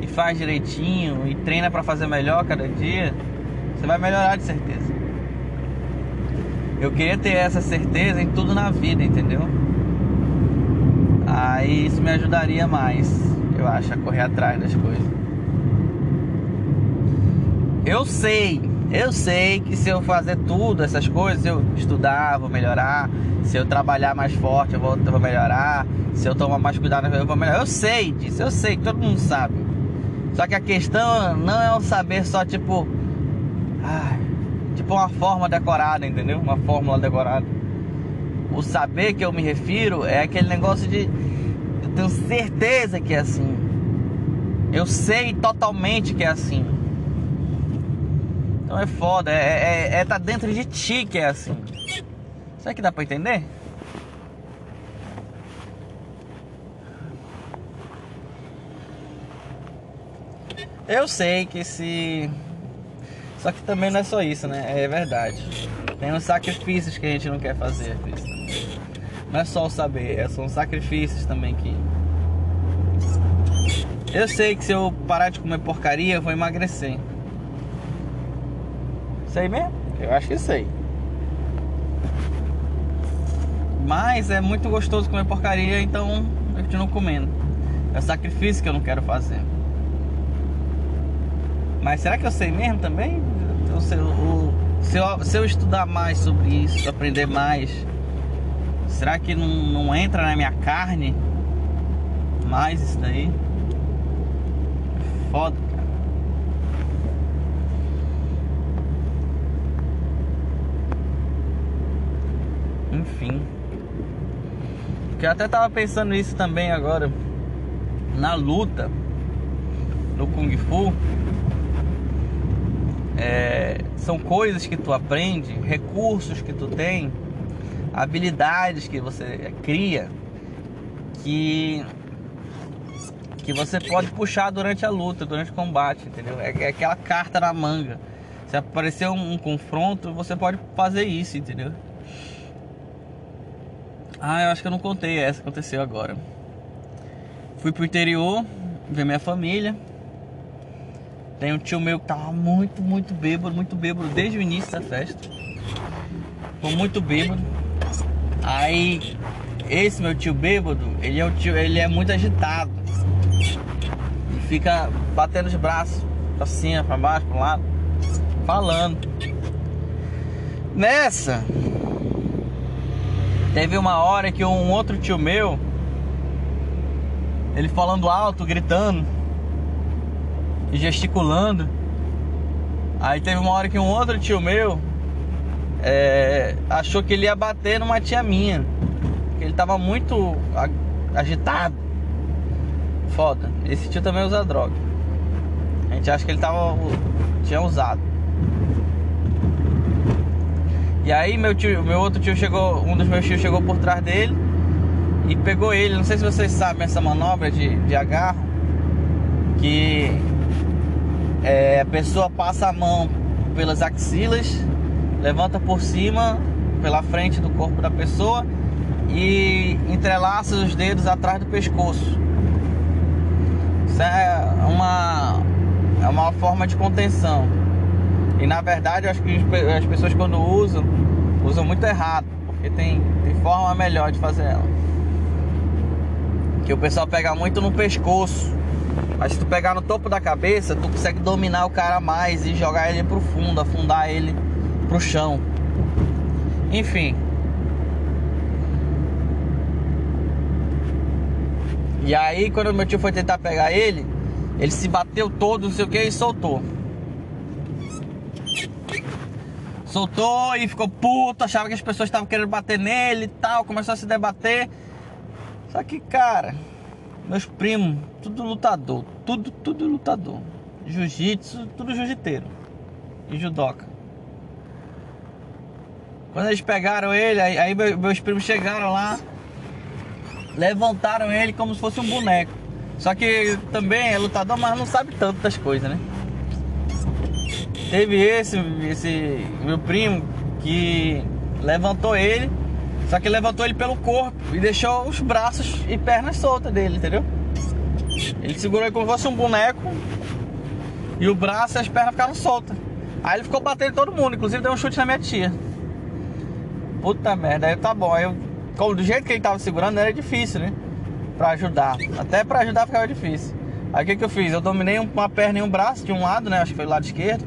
[SPEAKER 1] e faz direitinho e treina para fazer melhor cada dia, você vai melhorar de certeza. Eu queria ter essa certeza em tudo na vida, entendeu? Aí isso me ajudaria mais, eu acho, a correr atrás das coisas. Eu sei, eu sei que se eu fazer tudo, essas coisas, eu estudar, vou melhorar. Se eu trabalhar mais forte, eu vou, eu vou melhorar. Se eu tomar mais cuidado, eu vou melhorar. Eu sei disso, eu sei, todo mundo sabe. Só que a questão não é o saber só tipo. Tipo uma forma decorada, entendeu? Uma fórmula decorada. O saber que eu me refiro é aquele negócio de. Eu tenho certeza que é assim. Eu sei totalmente que é assim. Então é foda, é, é, é tá dentro de ti que é assim. Será que dá pra entender? Eu sei que se. Só que também não é só isso, né? É verdade. Tem uns sacrifícios que a gente não quer fazer, Não é só o saber, é, são sacrifícios também que. Eu sei que se eu parar de comer porcaria, eu vou emagrecer. Sei mesmo? Eu acho que sei. Mas é muito gostoso comer porcaria, então eu continuo comendo. É o sacrifício que eu não quero fazer. Mas será que eu sei mesmo também? Eu sei, o, se, eu, se eu estudar mais sobre isso, aprender mais, será que não, não entra na minha carne mais isso daí? Foda. Enfim. Que eu até tava pensando nisso também agora. Na luta. No Kung Fu. É, são coisas que tu aprende, recursos que tu tem, habilidades que você cria que que você pode puxar durante a luta, durante o combate, entendeu? É, é aquela carta na manga. Se aparecer um, um confronto, você pode fazer isso, entendeu? Ah, eu acho que eu não contei essa, aconteceu agora. Fui pro interior, ver minha família. Tem um tio meu que tava muito, muito bêbado, muito bêbado desde o início da festa. Ficou muito bêbado. Aí, esse meu tio bêbado, ele é, tio, ele é muito agitado. E fica batendo os braços cima, pra baixo, pra um lado, falando. Nessa, Teve uma hora que um outro tio meu, ele falando alto, gritando e gesticulando. Aí teve uma hora que um outro tio meu é, achou que ele ia bater numa tia minha. Ele tava muito agitado. Foda. Esse tio também usa droga. A gente acha que ele tava. tinha usado. E aí meu tio, meu outro tio chegou, um dos meus tios chegou por trás dele e pegou ele. Não sei se vocês sabem essa manobra de, de agarro, que é, a pessoa passa a mão pelas axilas, levanta por cima, pela frente do corpo da pessoa e entrelaça os dedos atrás do pescoço. Isso é uma, é uma forma de contenção. E na verdade eu acho que as pessoas quando usam, usam muito errado, porque tem, tem forma melhor de fazer ela. Que o pessoal pega muito no pescoço. Mas se tu pegar no topo da cabeça, tu consegue dominar o cara mais e jogar ele pro fundo, afundar ele pro chão. Enfim. E aí quando meu tio foi tentar pegar ele, ele se bateu todo, não sei o que, e soltou. Soltou e ficou puto, achava que as pessoas estavam querendo bater nele e tal, começou a se debater. Só que, cara, meus primos, tudo lutador, tudo, tudo lutador. jiu-jitsu, tudo jiu-jiteiro e judoca. Quando eles pegaram ele, aí, aí meus primos chegaram lá, levantaram ele como se fosse um boneco. Só que também é lutador, mas não sabe tanto das coisas, né? Teve esse, esse meu primo que levantou ele, só que levantou ele pelo corpo e deixou os braços e pernas soltas dele, entendeu? Ele segurou ele como se fosse um boneco e o braço e as pernas ficaram soltas. Aí ele ficou batendo todo mundo, inclusive deu um chute na minha tia. Puta merda, aí tá bom. Aí eu, como, do jeito que ele tava segurando, era difícil, né? Pra ajudar. Até pra ajudar ficava difícil. Aí o que, que eu fiz? Eu dominei uma perna e um braço de um lado, né? Acho que foi do lado esquerdo.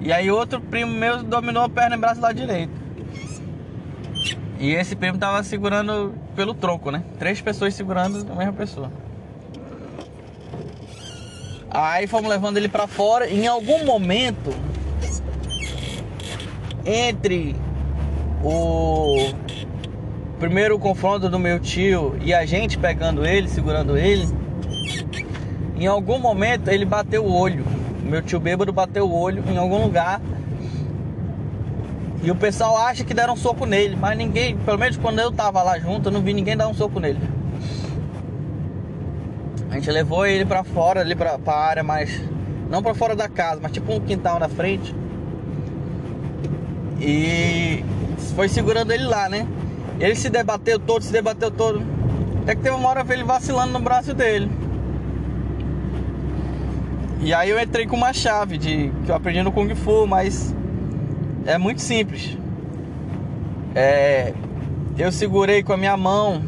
[SPEAKER 1] E aí outro primo meu dominou a perna e o braço lado direito. E esse primo tava segurando pelo tronco, né? Três pessoas segurando a mesma pessoa. Aí fomos levando ele para fora. Em algum momento, entre o primeiro confronto do meu tio e a gente pegando ele, segurando ele, em algum momento ele bateu o olho. Meu tio bêbado bateu o olho em algum lugar. E o pessoal acha que deram um soco nele, mas ninguém, pelo menos quando eu tava lá junto, eu não vi ninguém dar um soco nele. A gente levou ele para fora, ali pra, pra área mais. Não para fora da casa, mas tipo um quintal na frente. E foi segurando ele lá, né? Ele se debateu todo, se debateu todo. Até que teve uma hora ele vacilando no braço dele. E aí eu entrei com uma chave de que eu aprendi no Kung Fu, mas é muito simples. É, eu segurei com a minha mão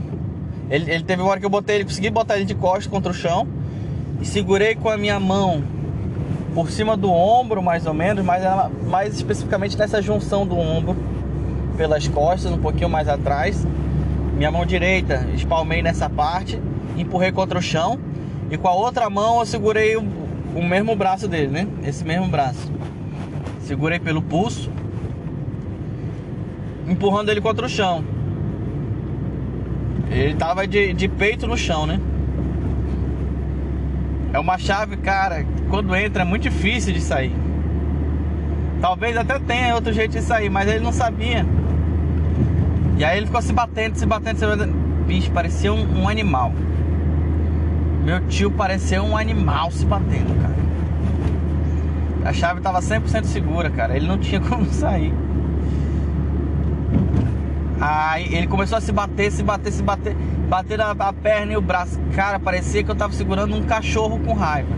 [SPEAKER 1] ele, ele teve uma hora que eu botei ele, consegui botar ele de costas contra o chão e segurei com a minha mão por cima do ombro, mais ou menos, mas mais especificamente nessa junção do ombro pelas costas, um pouquinho mais atrás. Minha mão direita espalmei nessa parte, empurrei contra o chão e com a outra mão eu segurei o mesmo braço dele, né? Esse mesmo braço. Segurei pelo pulso, empurrando ele contra o chão. Ele tava de, de peito no chão, né? É uma chave, cara, quando entra é muito difícil de sair. Talvez até tenha outro jeito de sair, mas ele não sabia. E aí ele ficou se batendo, se batendo, se batendo. Bicho, parecia um, um animal. Meu tio parecia um animal se batendo, cara. A chave tava 100% segura, cara. Ele não tinha <laughs> como sair. Aí ele começou a se bater, se bater, se bater, bater a, a perna e o braço. Cara, parecia que eu tava segurando um cachorro com raiva.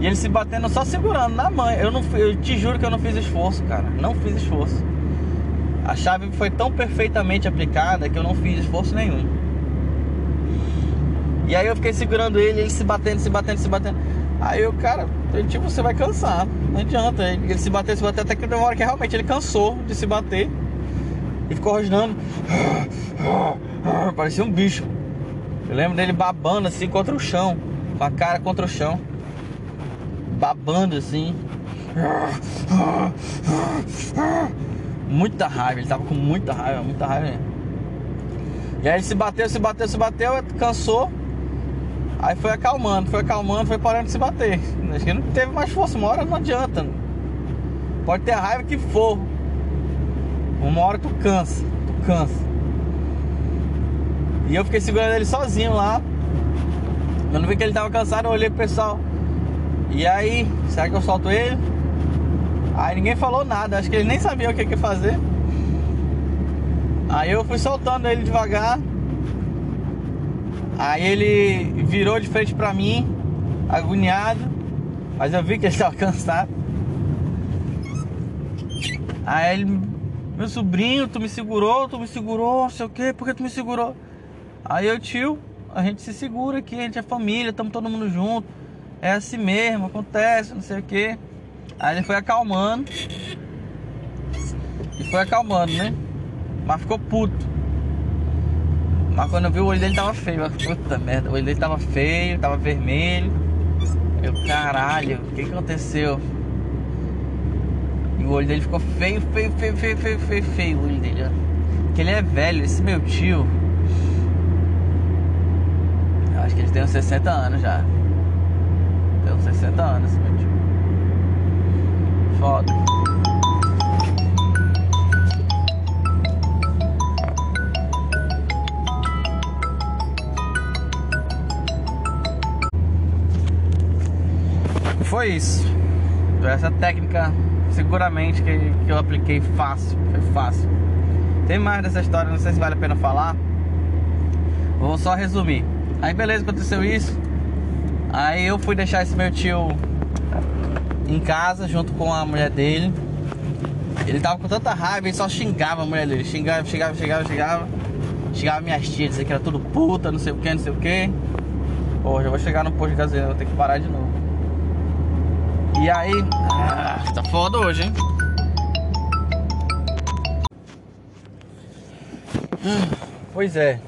[SPEAKER 1] E ele se batendo só segurando na mãe. Eu não eu te juro que eu não fiz esforço, cara. Não fiz esforço. A chave foi tão perfeitamente aplicada que eu não fiz esforço nenhum. E aí eu fiquei segurando ele, ele se batendo, se batendo, se batendo. Aí eu, cara, tipo, você vai cansar. Não adianta. Ele, ele se bateu, se bateu, até que demora que realmente ele cansou de se bater. E ficou rosnando. Parecia um bicho. Eu lembro dele babando assim contra o chão. Com a cara contra o chão. Babando assim. Muita raiva, ele tava com muita raiva, muita raiva mesmo. E aí ele se bateu, se bateu, se bateu, cansou. Aí foi acalmando, foi acalmando, foi parando de se bater. Acho que não teve mais força, uma hora não adianta. Pode ter a raiva que for. Uma hora tu cansa, tu cansa. E eu fiquei segurando ele sozinho lá. Eu não vi que ele tava cansado, eu olhei pro pessoal. E aí, será que eu solto ele? Aí ninguém falou nada, acho que ele nem sabia o que, que fazer. Aí eu fui soltando ele devagar. Aí ele virou de frente pra mim, agoniado. Mas eu vi que ele estava <laughs> cansado. Aí ele meu sobrinho, tu me segurou, tu me segurou, não sei o que, por que tu me segurou? Aí eu, tio, a gente se segura aqui, a gente é família, estamos todo mundo junto. É assim mesmo, acontece, não sei o que. Aí ele foi acalmando. E foi acalmando, né? Mas ficou puto. Mas quando eu vi o olho dele tava feio. Puta merda, o olho dele tava feio, tava vermelho. Eu, caralho, o que, que aconteceu? o olho dele ficou feio, feio, feio, feio, feio, feio, feio o olho dele, ó. Porque ele é velho, esse meu tio. Eu acho que ele tem uns 60 anos já. Tem anos, 60 anos, meu tio. Foda. Foi isso. Essa técnica, seguramente, que, que eu apliquei fácil. Foi fácil. Tem mais dessa história, não sei se vale a pena falar. Vou só resumir. Aí beleza, aconteceu isso. Aí eu fui deixar esse meu tio em casa junto com a mulher dele. Ele tava com tanta raiva, ele só xingava a mulher dele. Xingava, xingava, xingava, xingava. Xingava minhas tias, dizia que era tudo puta, não sei o que, não sei o que. Pô, já vou chegar no posto de gasolina, vou ter que parar de novo. E aí. Ah, tá foda hoje, hein? Hum, pois é.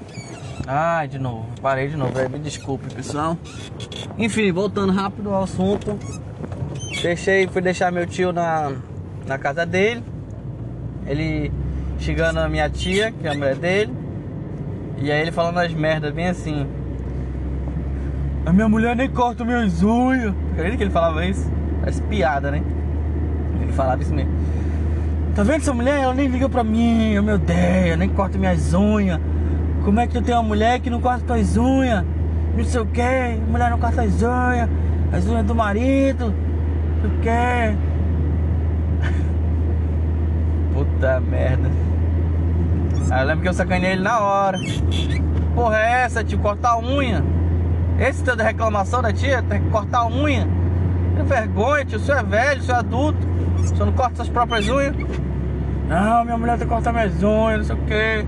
[SPEAKER 1] Ai, de novo, parei de novo, me desculpe pessoal. Enfim, voltando rápido ao assunto. Deixei, fui deixar meu tio na, na casa dele. Ele chegando a minha tia, que é a mulher dele. E aí ele falando as merdas bem assim. A minha mulher nem corta minhas unhas. Acredita que ele falava isso? Parece piada, né? Ele falava isso mesmo. Tá vendo essa mulher? Ela nem liga pra mim, eu me odeio, nem corta minhas unhas. Como é que tu tem uma mulher que não corta tuas unhas? Não sei o que, mulher não corta as unhas, as unhas do marido, o que? <laughs> Puta merda. Aí eu lembro que eu sacanei ele na hora. Porra é essa, tio? Cortar a unha? Esse teu de reclamação da tia? Tem que cortar a unha? Que vergonha, tio. Senhor é velho, senhor é adulto. Senhor não corta suas próprias unhas? Não, minha mulher tem que cortar minhas unhas, não sei o que.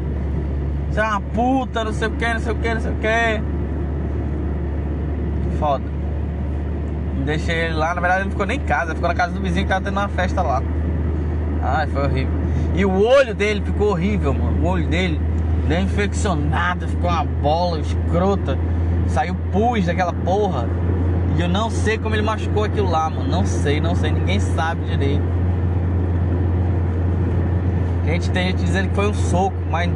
[SPEAKER 1] Você é uma puta, não sei o que, não sei o que, não sei o que. Foda. Deixei ele lá, na verdade ele não ficou nem em casa, ficou na casa do vizinho que tava tendo uma festa lá. Ai, foi horrível. E o olho dele ficou horrível, mano. O olho dele deu infeccionado, ficou uma bola escrota. Saiu pus daquela porra. E eu não sei como ele machucou aquilo lá, mano. Não sei, não sei. Ninguém sabe direito. Gente tem gente dizendo que foi um soco, mas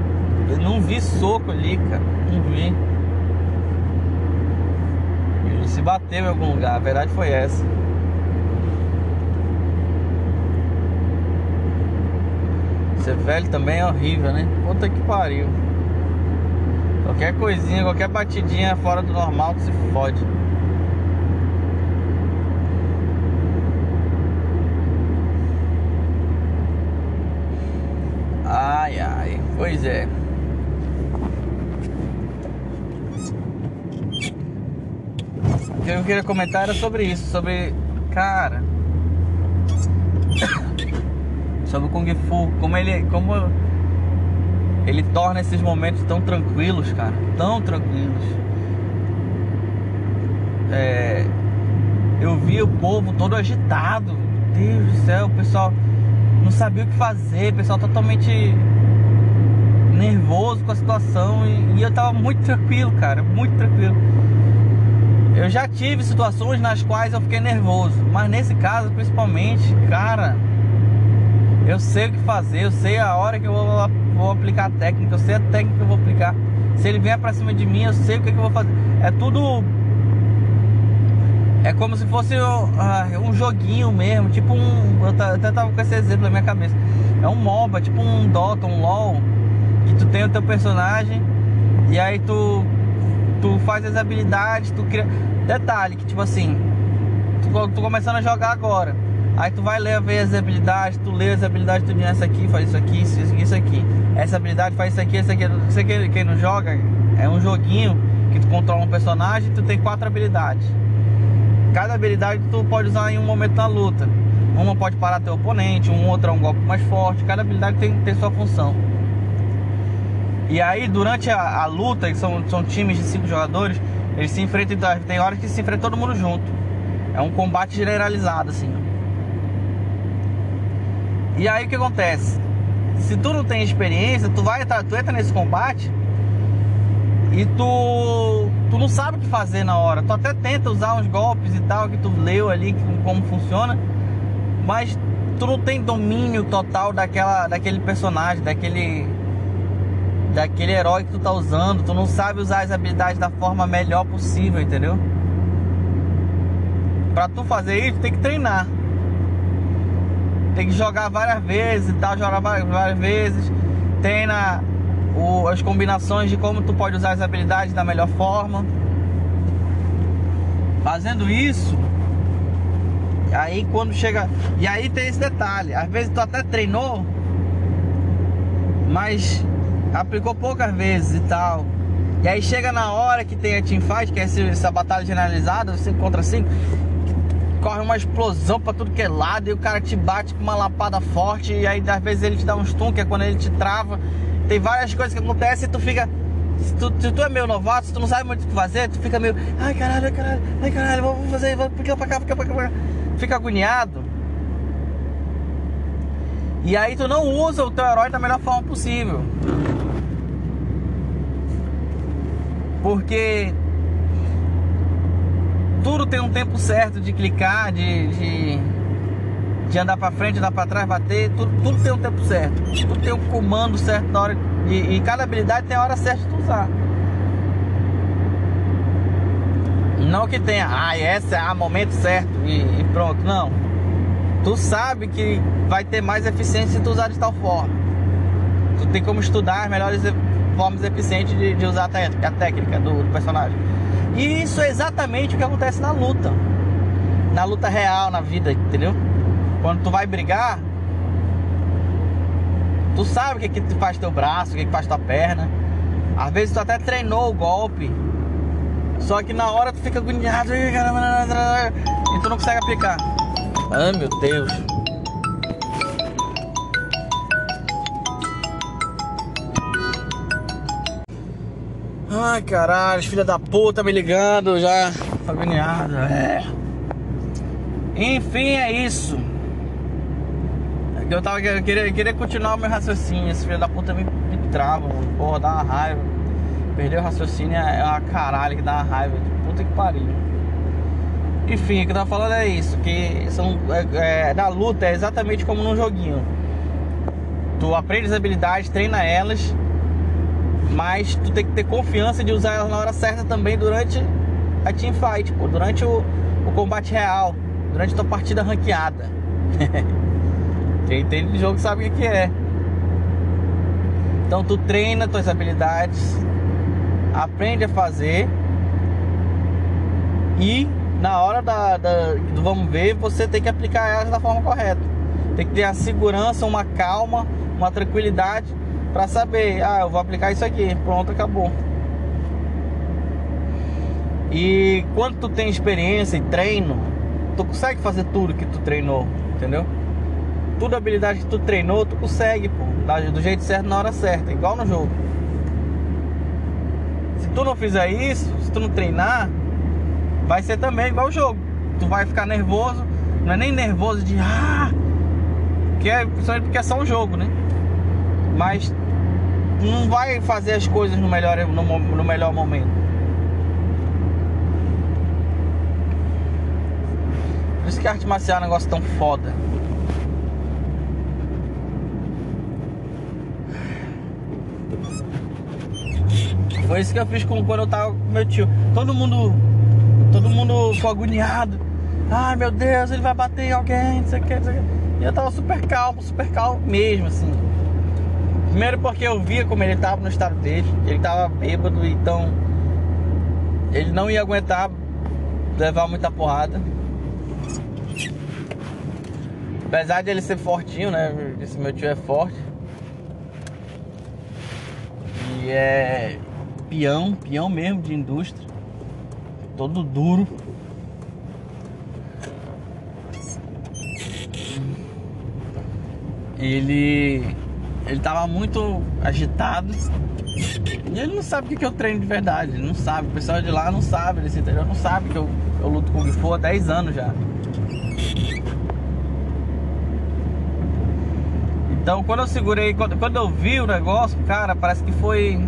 [SPEAKER 1] eu não vi soco ali, cara. Não vi. Ele se bateu em algum lugar. A verdade foi essa. Ser velho também é horrível, né? Puta que pariu. Qualquer coisinha, qualquer batidinha fora do normal, tu se fode. Ai, ai, pois é. O que eu queria comentar era sobre isso, sobre. Cara. <coughs> sobre o Kung Fu, como ele. Como ele torna esses momentos tão tranquilos, cara. Tão tranquilos. É, eu vi o povo todo agitado. Deus do céu, o pessoal não sabia o que fazer, o pessoal totalmente nervoso com a situação e, e eu tava muito tranquilo, cara, muito tranquilo. Eu já tive situações nas quais eu fiquei nervoso, mas nesse caso principalmente, cara, eu sei o que fazer, eu sei a hora que eu vou, vou aplicar a técnica, eu sei a técnica que eu vou aplicar. Se ele vier pra cima de mim, eu sei o que, que eu vou fazer. É tudo. É como se fosse um, um joguinho mesmo, tipo um. Eu até tava com esse exemplo na minha cabeça. É um MOBA, tipo um Dota, um LOL, que tu tem o teu personagem e aí tu tu faz as habilidades, tu cria. Detalhe que tipo assim, tu, tu começando a jogar agora. Aí tu vai ler ver as habilidades, tu lê as habilidades, tu diz essa aqui, faz isso aqui, isso, isso aqui. Essa habilidade faz isso aqui, isso aqui. Você que quem não joga, é um joguinho que tu controla um personagem tu tem quatro habilidades. Cada habilidade tu pode usar em um momento da luta. Uma pode parar teu oponente, um outro é um golpe mais forte. Cada habilidade tem, tem sua função. E aí, durante a, a luta, que são, são times de cinco jogadores, eles se enfrentam. Tem horas que se enfrenta todo mundo junto. É um combate generalizado, assim. E aí o que acontece? Se tu não tem experiência, tu vai tu entra nesse combate e tu tu não sabe o que fazer na hora. Tu até tenta usar uns golpes e tal que tu leu ali como funciona, mas tu não tem domínio total daquela daquele personagem, daquele daquele herói que tu tá usando, tu não sabe usar as habilidades da forma melhor possível, entendeu? Pra tu fazer isso, tem que treinar. Tem que jogar várias vezes e tal, jogar várias, várias vezes. Treina o, as combinações de como tu pode usar as habilidades da melhor forma. Fazendo isso, aí quando chega. E aí tem esse detalhe, às vezes tu até treinou, mas aplicou poucas vezes e tal. E aí chega na hora que tem a teamfight, que é essa batalha generalizada, 5 contra 5, corre uma explosão pra tudo que é lado, e o cara te bate com uma lapada forte, e aí às vezes ele te dá um stun, que é quando ele te trava. Tem várias coisas que acontecem e tu fica. Se tu, se tu é meio novato, se tu não sabe muito o que fazer, tu fica meio. Ai caralho, ai caralho, ai caralho, vamos fazer, pra cá, pra cá, pra cá, pra cá. Fica agoniado. E aí tu não usa o teu herói da melhor forma possível. Porque tudo tem um tempo certo de clicar, de, de, de andar para frente, andar para trás, bater, tudo, tudo tem um tempo certo. Tudo tem um comando certo na hora. E, e cada habilidade tem a hora certa de usar. Não que tenha, ah, essa é o momento certo e, e pronto. Não. Tu sabe que vai ter mais eficiência se tu usar de tal forma. Tu tem como estudar as melhores formas eficientes de, de usar a, técnica do, do, personagem. E isso é exatamente o que acontece na luta. Na luta real, na vida, entendeu? Quando tu vai brigar, tu sabe o que, que faz teu braço, o que, que faz tua perna. Às vezes tu até treinou o golpe. Só que na hora tu fica agoniado e tu não consegue aplicar. Ai meu Deus. Ai, caralho, filha da puta me ligando já. Agoniado, é. Enfim, é isso. Eu tava eu queria, continuar o meu raciocínio. Esse filho da puta me, me trava, porra, dá uma raiva. Perder o raciocínio é uma caralho que dá uma raiva. Puta que pariu. Enfim, o que eu tava falando é isso, que são, é, é, na luta é exatamente como num joguinho. Tu aprende as habilidades, treina elas mas tu tem que ter confiança de usar ela na hora certa também durante a teamfight, pô, durante o, o combate real, durante a tua partida ranqueada. <laughs> Quem entende de jogo sabe o que é. Então tu treina tuas habilidades, aprende a fazer e na hora da, da, do vamos ver, você tem que aplicar elas da forma correta. Tem que ter a segurança, uma calma, uma tranquilidade para saber, ah, eu vou aplicar isso aqui, pronto, acabou. E quando tu tem experiência e treino, tu consegue fazer tudo que tu treinou, entendeu? Tudo habilidade que tu treinou, tu consegue, pô, do jeito certo na hora certa, igual no jogo. Se tu não fizer isso, se tu não treinar, vai ser também igual o jogo. Tu vai ficar nervoso, não é nem nervoso de ah, que é principalmente porque é só um jogo, né? Mas não vai fazer as coisas no melhor, no, no melhor momento. Por isso que a arte marcial é um negócio tão foda. Foi isso que eu fiz com, quando eu tava com meu tio. Todo mundo. Todo mundo ficou agoniado. Ai meu Deus, ele vai bater em alguém, não sei o que, não sei o que. E eu tava super calmo, super calmo mesmo, assim. Primeiro porque eu via como ele estava no estado dele, ele estava bêbado, então ele não ia aguentar levar muita porrada. Apesar de ele ser fortinho, né? Esse meu tio é forte. E é peão, peão mesmo de indústria. Todo duro. Ele ele tava muito agitado. E ele não sabe o que, que eu treino de verdade. Ele não sabe. O pessoal de lá não sabe desse interior. Não sabe que eu, eu luto com o Fu há 10 anos já. Então quando eu segurei, quando, quando eu vi o negócio, cara, parece que foi.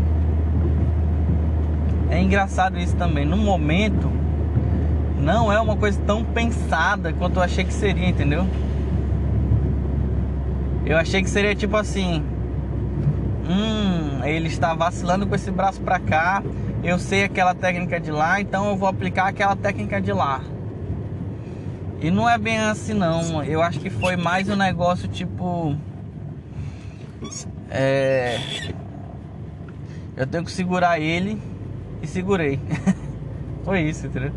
[SPEAKER 1] É engraçado isso também. No momento, não é uma coisa tão pensada quanto eu achei que seria, entendeu? Eu achei que seria tipo assim. Hum, ele está vacilando com esse braço para cá. Eu sei aquela técnica de lá, então eu vou aplicar aquela técnica de lá. E não é bem assim não. Eu acho que foi mais um negócio tipo. É. Eu tenho que segurar ele e segurei. <laughs> foi isso, entendeu?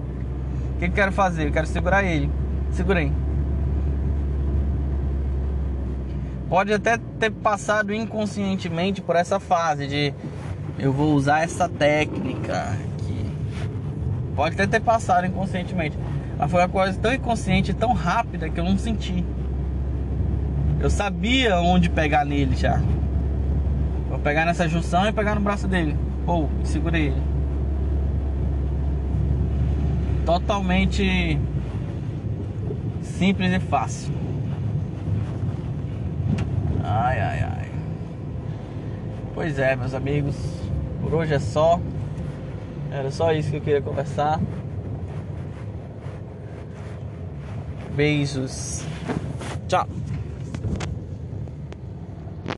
[SPEAKER 1] O que eu quero fazer? Eu quero segurar ele. Segurei. Pode até ter passado inconscientemente por essa fase de eu vou usar essa técnica aqui. Pode até ter passado inconscientemente. Mas foi uma coisa tão inconsciente, tão rápida que eu não senti. Eu sabia onde pegar nele já. Vou pegar nessa junção e pegar no braço dele. Ou, segurei ele. Totalmente simples e fácil. Ai, ai, ai. Pois é, meus amigos. Por hoje é só. Era só isso que eu queria conversar. Beijos. Tchau.